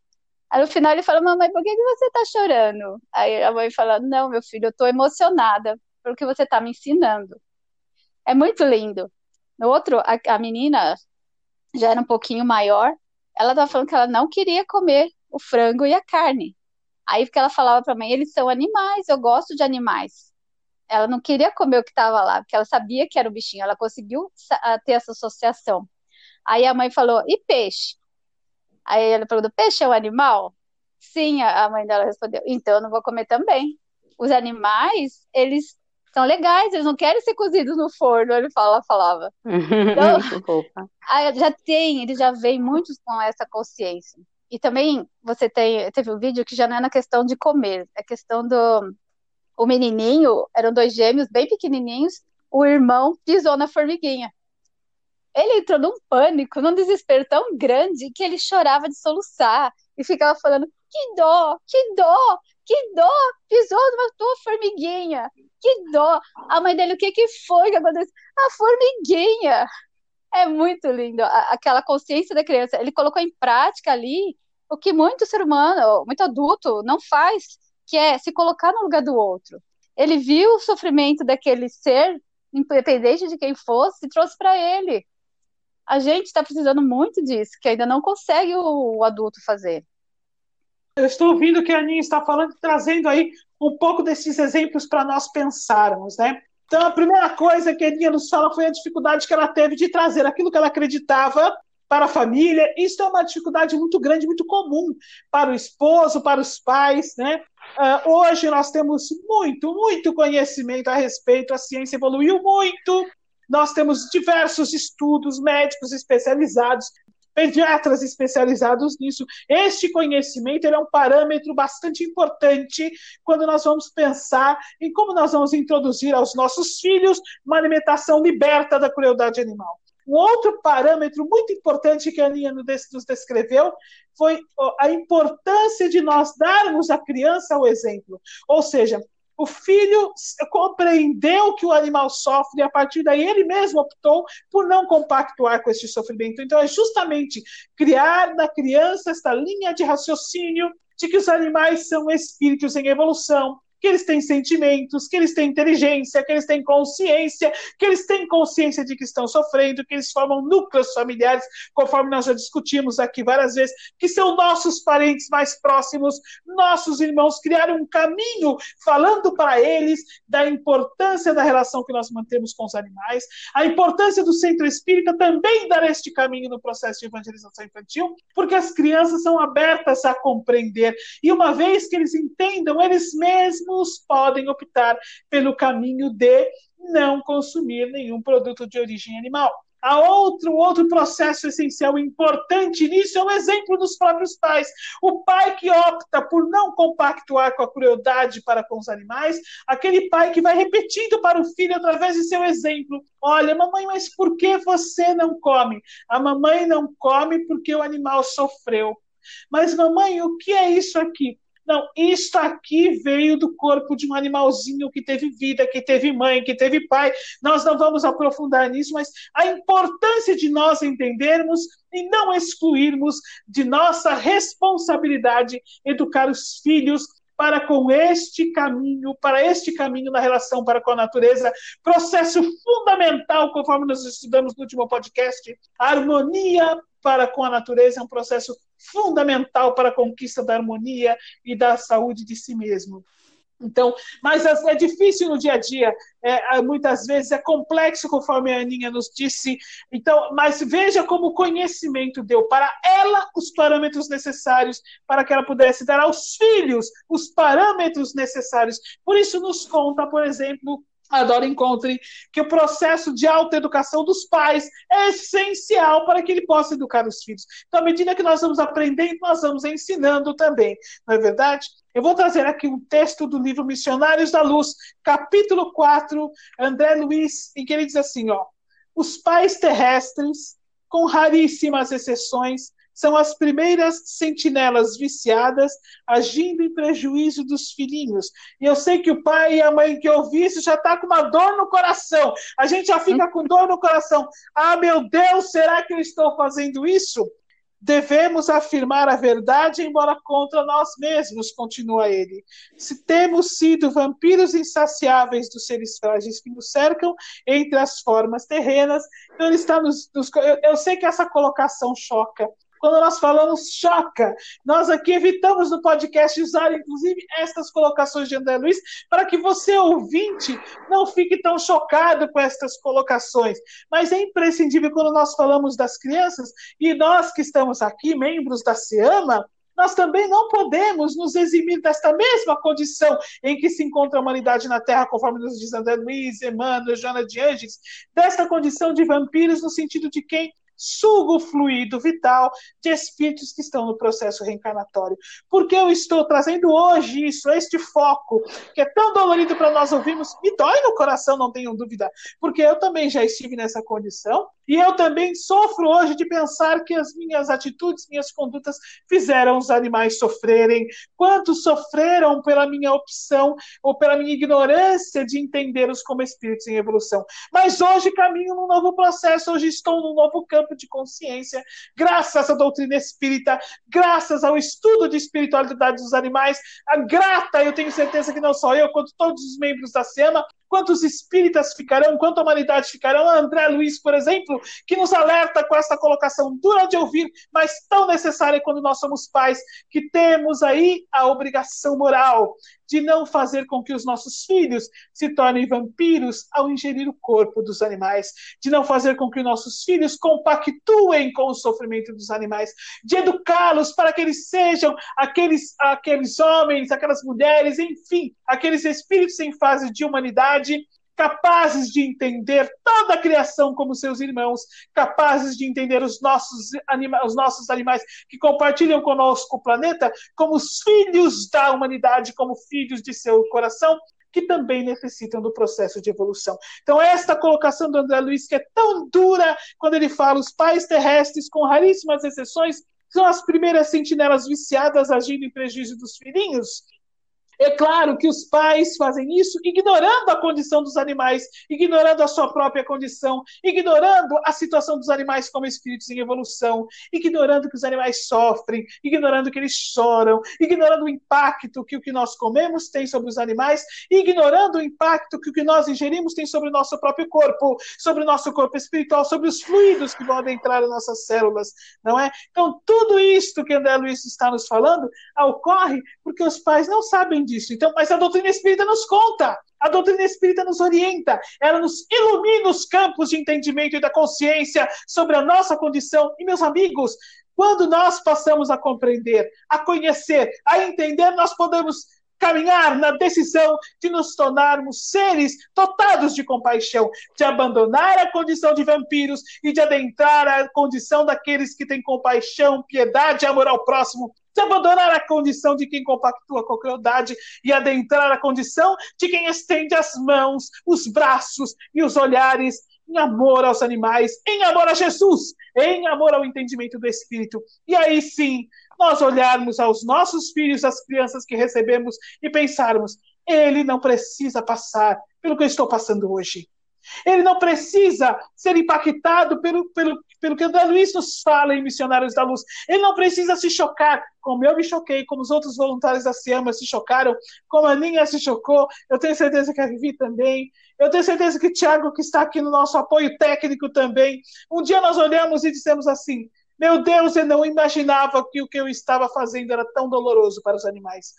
Aí no final ele fala: Mamãe, por que, que você está chorando? Aí a mãe fala: Não, meu filho, eu estou emocionada pelo que você está me ensinando. É muito lindo. No outro, a, a menina já era um pouquinho maior, ela estava falando que ela não queria comer o frango e a carne. Aí que ela falava para mim, eles são animais, eu gosto de animais. Ela não queria comer o que estava lá, porque ela sabia que era o bichinho, ela conseguiu ter essa associação. Aí a mãe falou, e peixe? Aí ela perguntou, peixe é um animal? Sim, a mãe dela respondeu, então eu não vou comer também. Os animais, eles são legais, eles não querem ser cozidos no forno, ele fala, falava. Então, já tem, eles já vêm muitos com essa consciência. E também você tem, teve um vídeo que já não é na questão de comer, é questão do o menininho, eram dois gêmeos bem pequenininhos, o irmão pisou na formiguinha. Ele entrou num pânico, num desespero tão grande que ele chorava de soluçar e ficava falando: que dó, que dó, que dó, pisou numa tua formiguinha, que dó. A mãe dele, o que que foi que aconteceu? A formiguinha. É muito lindo, aquela consciência da criança. Ele colocou em prática ali o que muito ser humano, muito adulto, não faz, que é se colocar no lugar do outro. Ele viu o sofrimento daquele ser, independente de quem fosse, e trouxe para ele. A gente está precisando muito disso, que ainda não consegue o, o adulto fazer. Eu estou ouvindo o que a Aninha está falando, trazendo aí um pouco desses exemplos para nós pensarmos, né? Então, a primeira coisa que a Aninha nos fala foi a dificuldade que ela teve de trazer aquilo que ela acreditava para a família. Isso é uma dificuldade muito grande, muito comum para o esposo, para os pais, né? Uh, hoje nós temos muito, muito conhecimento a respeito, a ciência evoluiu muito, nós temos diversos estudos médicos especializados, pediatras especializados nisso. Este conhecimento é um parâmetro bastante importante quando nós vamos pensar em como nós vamos introduzir aos nossos filhos uma alimentação liberta da crueldade animal. Um outro parâmetro muito importante que a Aninha nos descreveu foi a importância de nós darmos à criança o exemplo. Ou seja, o filho compreendeu que o animal sofre e a partir daí ele mesmo optou por não compactuar com esse sofrimento. Então é justamente criar na criança esta linha de raciocínio de que os animais são espíritos em evolução, que eles têm sentimentos, que eles têm inteligência, que eles têm consciência, que eles têm consciência de que estão sofrendo, que eles formam núcleos familiares, conforme nós já discutimos aqui várias vezes, que são nossos parentes mais próximos, nossos irmãos, criaram um caminho falando para eles da importância da relação que nós mantemos com os animais, a importância do centro espírita também dar este caminho no processo de evangelização infantil, porque as crianças são abertas a compreender, e uma vez que eles entendam, eles mesmos podem optar pelo caminho de não consumir nenhum produto de origem animal. Há outro, outro processo essencial importante nisso é o exemplo dos próprios pais. O pai que opta por não compactuar com a crueldade para com os animais, aquele pai que vai repetindo para o filho através de seu exemplo: Olha, mamãe, mas por que você não come? A mamãe não come porque o animal sofreu. Mas, mamãe, o que é isso aqui? Não, isto aqui veio do corpo de um animalzinho que teve vida, que teve mãe, que teve pai. Nós não vamos aprofundar nisso, mas a importância de nós entendermos e não excluirmos de nossa responsabilidade educar os filhos para com este caminho, para este caminho na relação para com a natureza, processo fundamental, conforme nós estudamos no último podcast, a harmonia para com a natureza é um processo fundamental para a conquista da harmonia e da saúde de si mesmo. Então, mas é difícil no dia a dia, é, muitas vezes é complexo, conforme a Aninha nos disse. Então, mas veja como o conhecimento deu para ela os parâmetros necessários para que ela pudesse dar aos filhos os parâmetros necessários. Por isso nos conta, por exemplo, Adoro encontre que o processo de autoeducação dos pais é essencial para que ele possa educar os filhos. Então, à medida que nós vamos aprendendo, nós vamos ensinando também, não é verdade? Eu vou trazer aqui um texto do livro Missionários da Luz, capítulo 4, André Luiz, em que ele diz assim, ó: Os pais terrestres, com raríssimas exceções, são as primeiras sentinelas viciadas agindo em prejuízo dos filhinhos. E eu sei que o pai e a mãe que ouvir isso já está com uma dor no coração. A gente já fica com dor no coração. Ah, meu Deus, será que eu estou fazendo isso? Devemos afirmar a verdade, embora contra nós mesmos, continua ele. Se temos sido vampiros insaciáveis dos seres frágeis que nos cercam entre as formas terrenas, então ele está nos. nos eu, eu sei que essa colocação choca, quando nós falamos choca. Nós aqui evitamos no podcast usar, inclusive, estas colocações de André Luiz, para que você, ouvinte, não fique tão chocado com estas colocações. Mas é imprescindível quando nós falamos das crianças, e nós que estamos aqui, membros da SEAMA, nós também não podemos nos eximir desta mesma condição em que se encontra a humanidade na Terra, conforme nos diz André Luiz, Emmanuel, Joana de Anges, desta condição de vampiros no sentido de quem suga o fluido vital de espíritos que estão no processo reencarnatório. Porque eu estou trazendo hoje isso, este foco, que é tão dolorido para nós ouvirmos, me dói no coração, não tenham dúvida, porque eu também já estive nessa condição, e eu também sofro hoje de pensar que as minhas atitudes, minhas condutas fizeram os animais sofrerem. Quantos sofreram pela minha opção ou pela minha ignorância de entendê-los como espíritos em evolução. Mas hoje caminho num novo processo, hoje estou num novo campo de consciência, graças à doutrina espírita, graças ao estudo de espiritualidade dos animais. A grata, eu tenho certeza que não só eu, quanto todos os membros da SEMA, Quantos espíritas ficarão? Quanta humanidade ficarão? André Luiz, por exemplo, que nos alerta com essa colocação dura de ouvir, mas tão necessária quando nós somos pais, que temos aí a obrigação moral de não fazer com que os nossos filhos se tornem vampiros ao ingerir o corpo dos animais, de não fazer com que nossos filhos compactuem com o sofrimento dos animais, de educá-los para que eles sejam aqueles, aqueles homens, aquelas mulheres, enfim, aqueles espíritos em fase de humanidade capazes de entender toda a criação como seus irmãos, capazes de entender os nossos, anima os nossos animais que compartilham conosco o planeta como os filhos da humanidade, como filhos de seu coração, que também necessitam do processo de evolução. Então, esta colocação do André Luiz, que é tão dura quando ele fala os pais terrestres, com raríssimas exceções, são as primeiras sentinelas viciadas agindo em prejuízo dos filhinhos, é claro que os pais fazem isso ignorando a condição dos animais, ignorando a sua própria condição, ignorando a situação dos animais como espíritos em evolução, ignorando que os animais sofrem, ignorando que eles choram, ignorando o impacto que o que nós comemos tem sobre os animais, ignorando o impacto que o que nós ingerimos tem sobre o nosso próprio corpo, sobre o nosso corpo espiritual, sobre os fluidos que vão adentrar em nossas células, não é? Então, tudo isto que André Luiz está nos falando ocorre porque os pais não sabem disso. Então, mas a doutrina espírita nos conta, a doutrina espírita nos orienta, ela nos ilumina os campos de entendimento e da consciência sobre a nossa condição. E, meus amigos, quando nós passamos a compreender, a conhecer, a entender, nós podemos caminhar na decisão de nos tornarmos seres dotados de compaixão, de abandonar a condição de vampiros e de adentrar a condição daqueles que têm compaixão, piedade e amor ao próximo, de abandonar a condição de quem compactua com a crueldade e adentrar a condição de quem estende as mãos, os braços e os olhares em amor aos animais, em amor a Jesus, em amor ao entendimento do Espírito. E aí sim, nós olharmos aos nossos filhos, as crianças que recebemos e pensarmos: ele não precisa passar pelo que eu estou passando hoje. Ele não precisa ser impactado pelo, pelo, pelo que André Luiz nos fala em Missionários da Luz. Ele não precisa se chocar, como eu me choquei, como os outros voluntários da Ciama se chocaram, como a Ninha se chocou. Eu tenho certeza que a Vivi também. Eu tenho certeza que o Tiago, que está aqui no nosso apoio técnico também. Um dia nós olhamos e dissemos assim: meu Deus, eu não imaginava que o que eu estava fazendo era tão doloroso para os animais.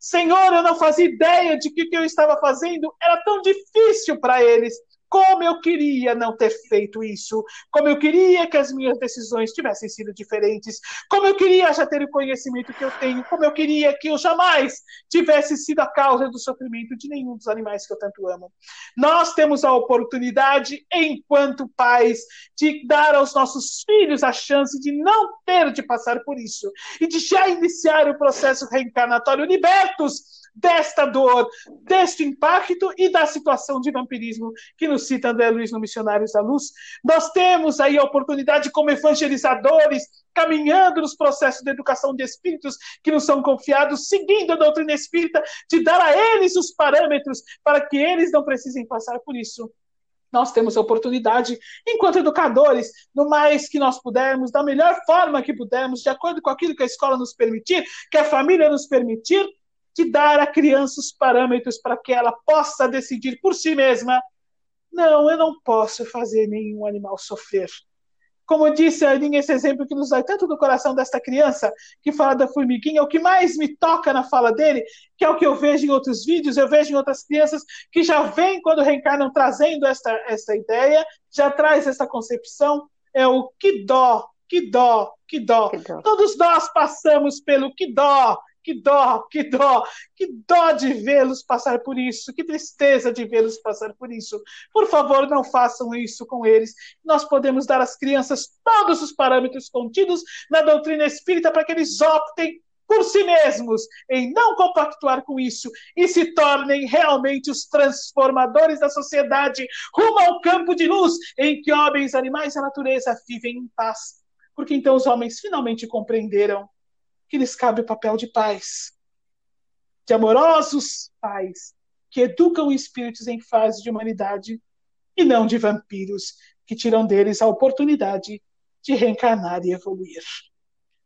Senhor, eu não fazia ideia de que o que eu estava fazendo era tão difícil para eles. Como eu queria não ter feito isso, como eu queria que as minhas decisões tivessem sido diferentes, como eu queria já ter o conhecimento que eu tenho, como eu queria que eu jamais tivesse sido a causa do sofrimento de nenhum dos animais que eu tanto amo. Nós temos a oportunidade, enquanto pais, de dar aos nossos filhos a chance de não ter de passar por isso. E de já iniciar o processo reencarnatório libertos desta dor, deste impacto e da situação de vampirismo que nos cita André Luiz no Missionários da Luz. Nós temos aí a oportunidade, como evangelizadores, caminhando nos processos de educação de espíritos que nos são confiados, seguindo a doutrina espírita, de dar a eles os parâmetros para que eles não precisem passar por isso nós temos a oportunidade, enquanto educadores, no mais que nós pudermos, da melhor forma que pudermos, de acordo com aquilo que a escola nos permitir, que a família nos permitir, de dar à criança os parâmetros para que ela possa decidir por si mesma: não, eu não posso fazer nenhum animal sofrer. Como disse a Aline, esse exemplo que nos dá tanto do coração desta criança, que fala da formiguinha, o que mais me toca na fala dele, que é o que eu vejo em outros vídeos, eu vejo em outras crianças que já vêm, quando reencarnam, trazendo esta, esta ideia, já traz essa concepção, é o que dó, que dó, que dó. Que dó. Todos nós passamos pelo que dó, que dó, que dó, que dó de vê-los passar por isso, que tristeza de vê-los passar por isso. Por favor, não façam isso com eles. Nós podemos dar às crianças todos os parâmetros contidos na doutrina espírita para que eles optem por si mesmos em não compactuar com isso e se tornem realmente os transformadores da sociedade rumo ao campo de luz em que homens, animais e a natureza vivem em paz. Porque então os homens finalmente compreenderam que lhes cabe o papel de pais, de amorosos pais, que educam espíritos em fase de humanidade e não de vampiros que tiram deles a oportunidade de reencarnar e evoluir.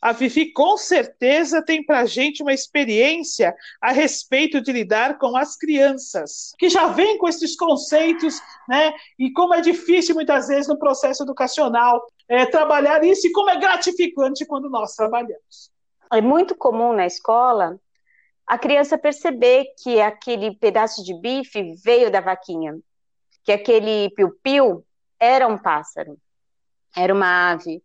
A Vivi com certeza tem para gente uma experiência a respeito de lidar com as crianças, que já vem com esses conceitos, né? E como é difícil muitas vezes no processo educacional é, trabalhar isso e como é gratificante quando nós trabalhamos é muito comum na escola a criança perceber que aquele pedaço de bife veio da vaquinha, que aquele piu-piu era um pássaro, era uma ave.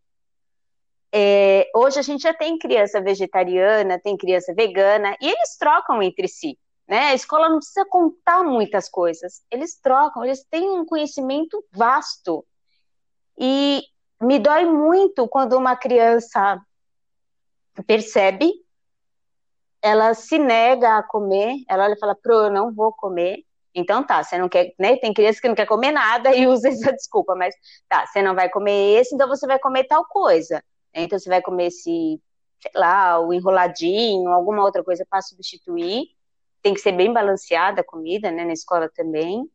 É, hoje a gente já tem criança vegetariana, tem criança vegana, e eles trocam entre si. Né? A escola não precisa contar muitas coisas, eles trocam, eles têm um conhecimento vasto. E me dói muito quando uma criança percebe, ela se nega a comer, ela olha e fala, pro, eu não vou comer. Então tá, você não quer, né? Tem criança que não quer comer nada e usa essa desculpa, mas tá, você não vai comer esse, então você vai comer tal coisa. Então você vai comer esse, sei lá, o enroladinho, alguma outra coisa para substituir. Tem que ser bem balanceada a comida, né? Na escola também.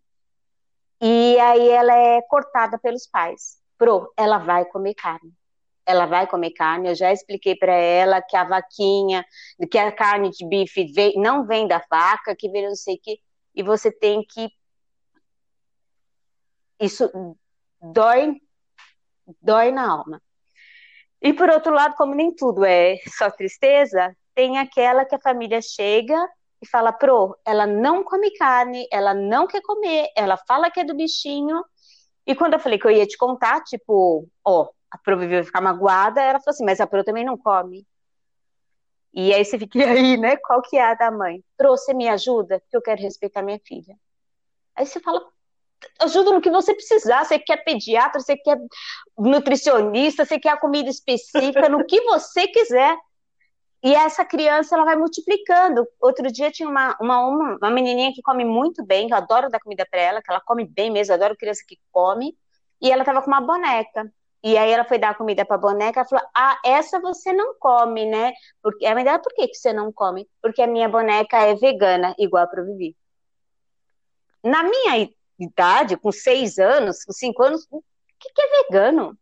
E aí ela é cortada pelos pais. Pro, ela vai comer carne ela vai comer carne. Eu já expliquei para ela que a vaquinha, que a carne de bife vem, não vem da vaca, que vem não sei o que, e você tem que. Isso dói, dói na alma. E por outro lado, como nem tudo é só tristeza, tem aquela que a família chega e fala: Pro, ela não come carne, ela não quer comer, ela fala que é do bichinho. E quando eu falei que eu ia te contar, tipo, ó, a Pro viveu ficar magoada, ela falou assim, mas a Pro também não come. E aí você fica aí, né? Qual que é a da mãe? Pro, você me ajuda? Porque eu quero respeitar minha filha. Aí você fala, ajuda no que você precisar. Você quer pediatra, você quer nutricionista, você quer a comida específica, no que você quiser. E essa criança, ela vai multiplicando. Outro dia tinha uma, uma, uma menininha que come muito bem, que eu adoro dar comida para ela, que ela come bem mesmo, adoro criança que come. E ela tava com uma boneca. E aí ela foi dar comida para a boneca, ela falou: "Ah, essa você não come, né?" Porque a mãe por que que você não come? Porque a minha boneca é vegana, igual para Vivi. Na minha idade, com seis anos, com cinco anos, o que, que é vegano?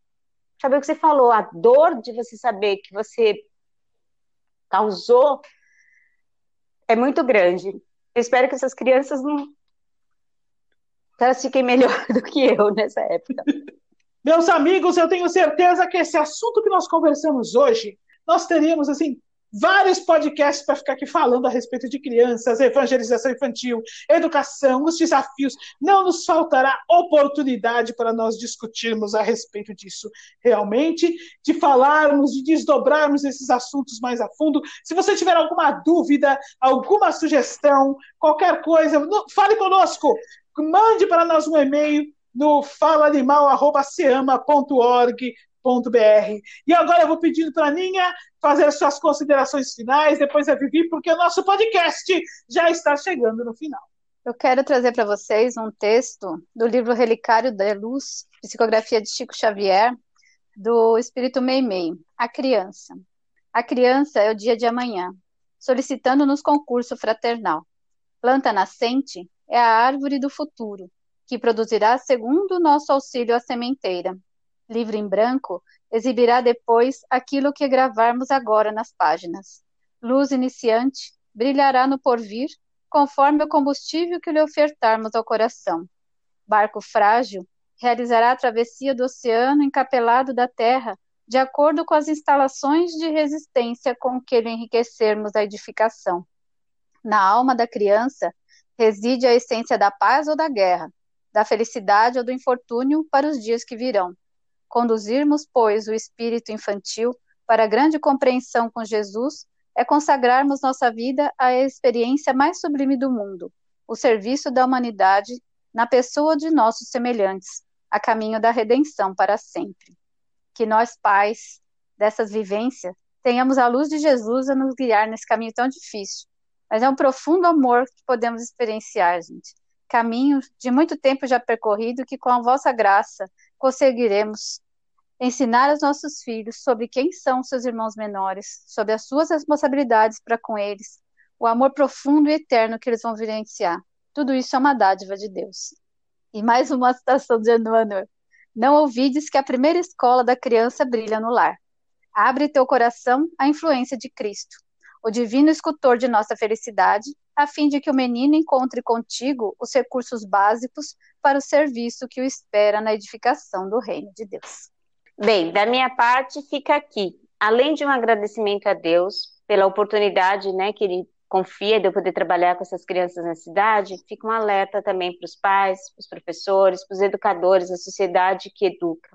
Sabe o que você falou? A dor de você saber que você causou é muito grande. Eu espero que essas crianças não elas fiquem melhor do que eu nessa época. Meus amigos, eu tenho certeza que esse assunto que nós conversamos hoje, nós teríamos assim vários podcasts para ficar aqui falando a respeito de crianças, evangelização infantil, educação, os desafios. Não nos faltará oportunidade para nós discutirmos a respeito disso realmente, de falarmos, de desdobrarmos esses assuntos mais a fundo. Se você tiver alguma dúvida, alguma sugestão, qualquer coisa, fale conosco. Mande para nós um e-mail no falaanimal.seama.org e agora eu vou pedindo para a Ninha fazer suas considerações finais, depois a Vivi, porque o nosso podcast já está chegando no final. Eu quero trazer para vocês um texto do livro Relicário da Luz, psicografia de Chico Xavier, do Espírito Meimei, A Criança. A criança é o dia de amanhã, solicitando-nos concurso fraternal. Planta nascente é a árvore do futuro, que produzirá segundo o nosso auxílio a sementeira, livro em branco, exibirá depois aquilo que gravarmos agora nas páginas. Luz iniciante brilhará no porvir, conforme o combustível que lhe ofertarmos ao coração. Barco frágil realizará a travessia do oceano encapelado da terra, de acordo com as instalações de resistência com que lhe enriquecermos a edificação. Na alma da criança reside a essência da paz ou da guerra, da felicidade ou do infortúnio para os dias que virão. Conduzirmos, pois, o espírito infantil para a grande compreensão com Jesus é consagrarmos nossa vida à experiência mais sublime do mundo, o serviço da humanidade na pessoa de nossos semelhantes, a caminho da redenção para sempre. Que nós, pais dessas vivências, tenhamos a luz de Jesus a nos guiar nesse caminho tão difícil. Mas é um profundo amor que podemos experienciar, gente. Caminho de muito tempo já percorrido que, com a vossa graça, conseguiremos ensinar aos nossos filhos sobre quem são seus irmãos menores, sobre as suas responsabilidades para com eles, o amor profundo e eterno que eles vão vivenciar. Tudo isso é uma dádiva de Deus. E mais uma citação de Emmanuel. Não ouvides que a primeira escola da criança brilha no lar. Abre teu coração à influência de Cristo, o divino escultor de nossa felicidade, a fim de que o menino encontre contigo os recursos básicos para o serviço que o espera na edificação do reino de Deus. Bem, da minha parte fica aqui. Além de um agradecimento a Deus pela oportunidade, né, que Ele confia de eu poder trabalhar com essas crianças na cidade, fica um alerta também para os pais, para os professores, para os educadores, a sociedade que educa.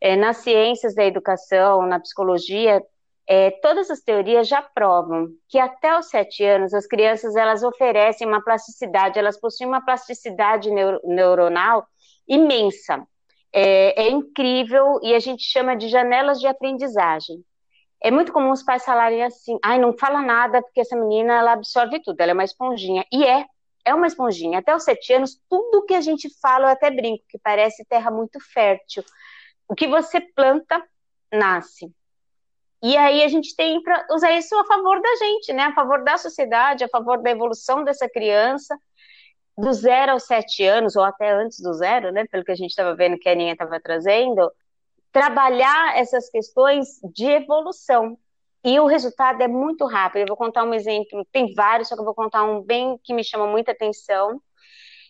É, nas ciências da educação, na psicologia, é, todas as teorias já provam que até os sete anos as crianças elas oferecem uma plasticidade, elas possuem uma plasticidade neuro, neuronal imensa. É, é, incrível e a gente chama de janelas de aprendizagem. É muito comum os pais falarem assim: ai, não fala nada porque essa menina ela absorve tudo, ela é uma esponjinha. E é, é uma esponjinha. Até os sete anos, tudo que a gente fala, eu até brinco, que parece terra muito fértil. O que você planta, nasce. E aí a gente tem para usar isso a favor da gente, né? A favor da sociedade, a favor da evolução dessa criança, do zero aos sete anos, ou até antes do zero, né? Pelo que a gente estava vendo que a Aninha estava trazendo, trabalhar essas questões de evolução. E o resultado é muito rápido. Eu vou contar um exemplo, tem vários, só que eu vou contar um bem que me chama muita atenção.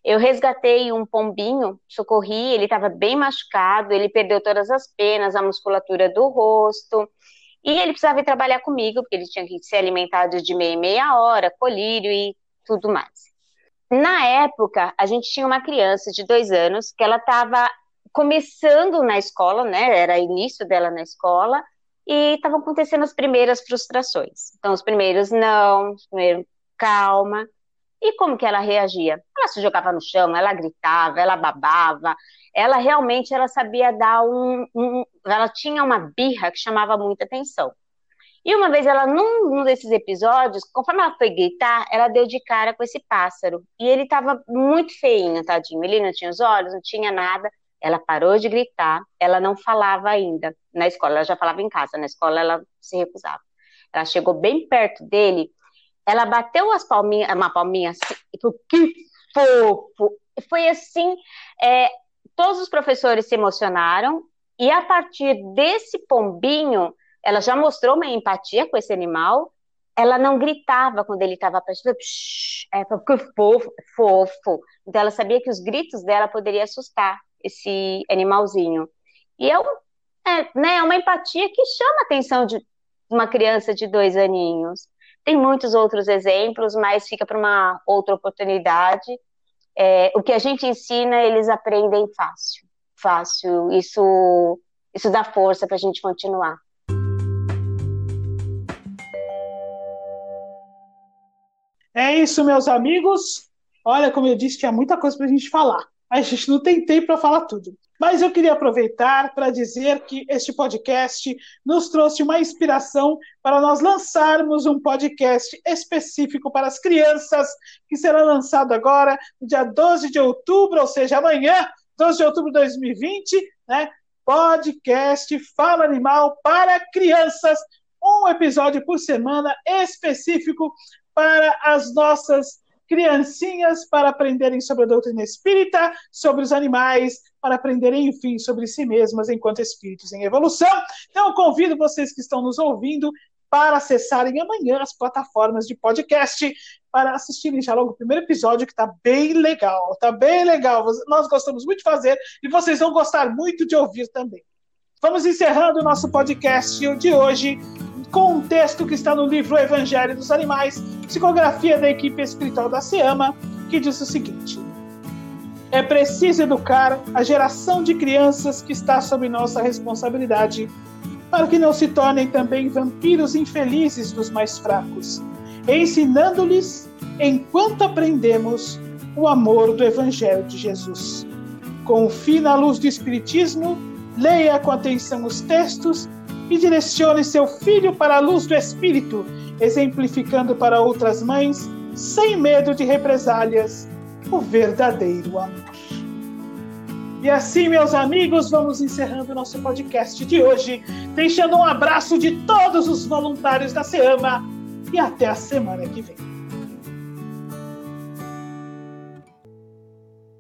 Eu resgatei um pombinho, socorri, ele estava bem machucado, ele perdeu todas as penas, a musculatura do rosto, e ele precisava ir trabalhar comigo, porque ele tinha que ser alimentado de meia e meia hora, colírio e tudo mais. Na época, a gente tinha uma criança de dois anos que ela estava começando na escola, né? Era início dela na escola, e estavam acontecendo as primeiras frustrações. Então, os primeiros não, os primeiros calma. E como que ela reagia? Ela se jogava no chão, ela gritava, ela babava, ela realmente ela sabia dar um, um ela tinha uma birra que chamava muita atenção. E uma vez ela, num, num, desses episódios, conforme ela foi gritar, ela deu de cara com esse pássaro. E ele estava muito feinho, tadinho. Ele não tinha os olhos, não tinha nada. Ela parou de gritar, ela não falava ainda na escola, ela já falava em casa, na escola ela se recusava. Ela chegou bem perto dele, ela bateu as palminhas, uma palminha assim, que fofo! Foi assim, é, todos os professores se emocionaram, e a partir desse pombinho, ela já mostrou uma empatia com esse animal, ela não gritava quando ele estava perto, é, porque fofo, fofo. Então ela sabia que os gritos dela poderiam assustar esse animalzinho. E é, um, é, né, é uma empatia que chama a atenção de, uma criança de dois aninhos. Tem muitos outros exemplos, mas fica para uma outra oportunidade. É, o que a gente ensina, eles aprendem fácil, fácil. Isso, isso dá força para a gente continuar. É isso, meus amigos. Olha, como eu disse, tinha muita coisa para a gente falar. A gente não tem tempo para falar tudo. Mas eu queria aproveitar para dizer que este podcast nos trouxe uma inspiração para nós lançarmos um podcast específico para as crianças, que será lançado agora, dia 12 de outubro, ou seja, amanhã, 12 de outubro de 2020, né? Podcast Fala Animal para crianças, um episódio por semana específico para as nossas criancinhas para aprenderem sobre a doutrina espírita, sobre os animais, para aprenderem, enfim, sobre si mesmas enquanto espíritos em evolução. Então, convido vocês que estão nos ouvindo para acessarem amanhã as plataformas de podcast para assistirem já logo o primeiro episódio, que está bem legal. Está bem legal. Nós gostamos muito de fazer e vocês vão gostar muito de ouvir também. Vamos encerrando o nosso podcast de hoje com um texto que está no livro Evangelho dos Animais, psicografia da equipe espiritual da SEAMA, que diz o seguinte: É preciso educar a geração de crianças que está sob nossa responsabilidade, para que não se tornem também vampiros infelizes dos mais fracos, ensinando-lhes, enquanto aprendemos, o amor do Evangelho de Jesus. Confie na luz do Espiritismo, leia com atenção os textos direcione seu filho para a luz do Espírito, exemplificando para outras mães, sem medo de represálias, o verdadeiro amor. E assim, meus amigos, vamos encerrando nosso podcast de hoje, deixando um abraço de todos os voluntários da SEAMA e até a semana que vem.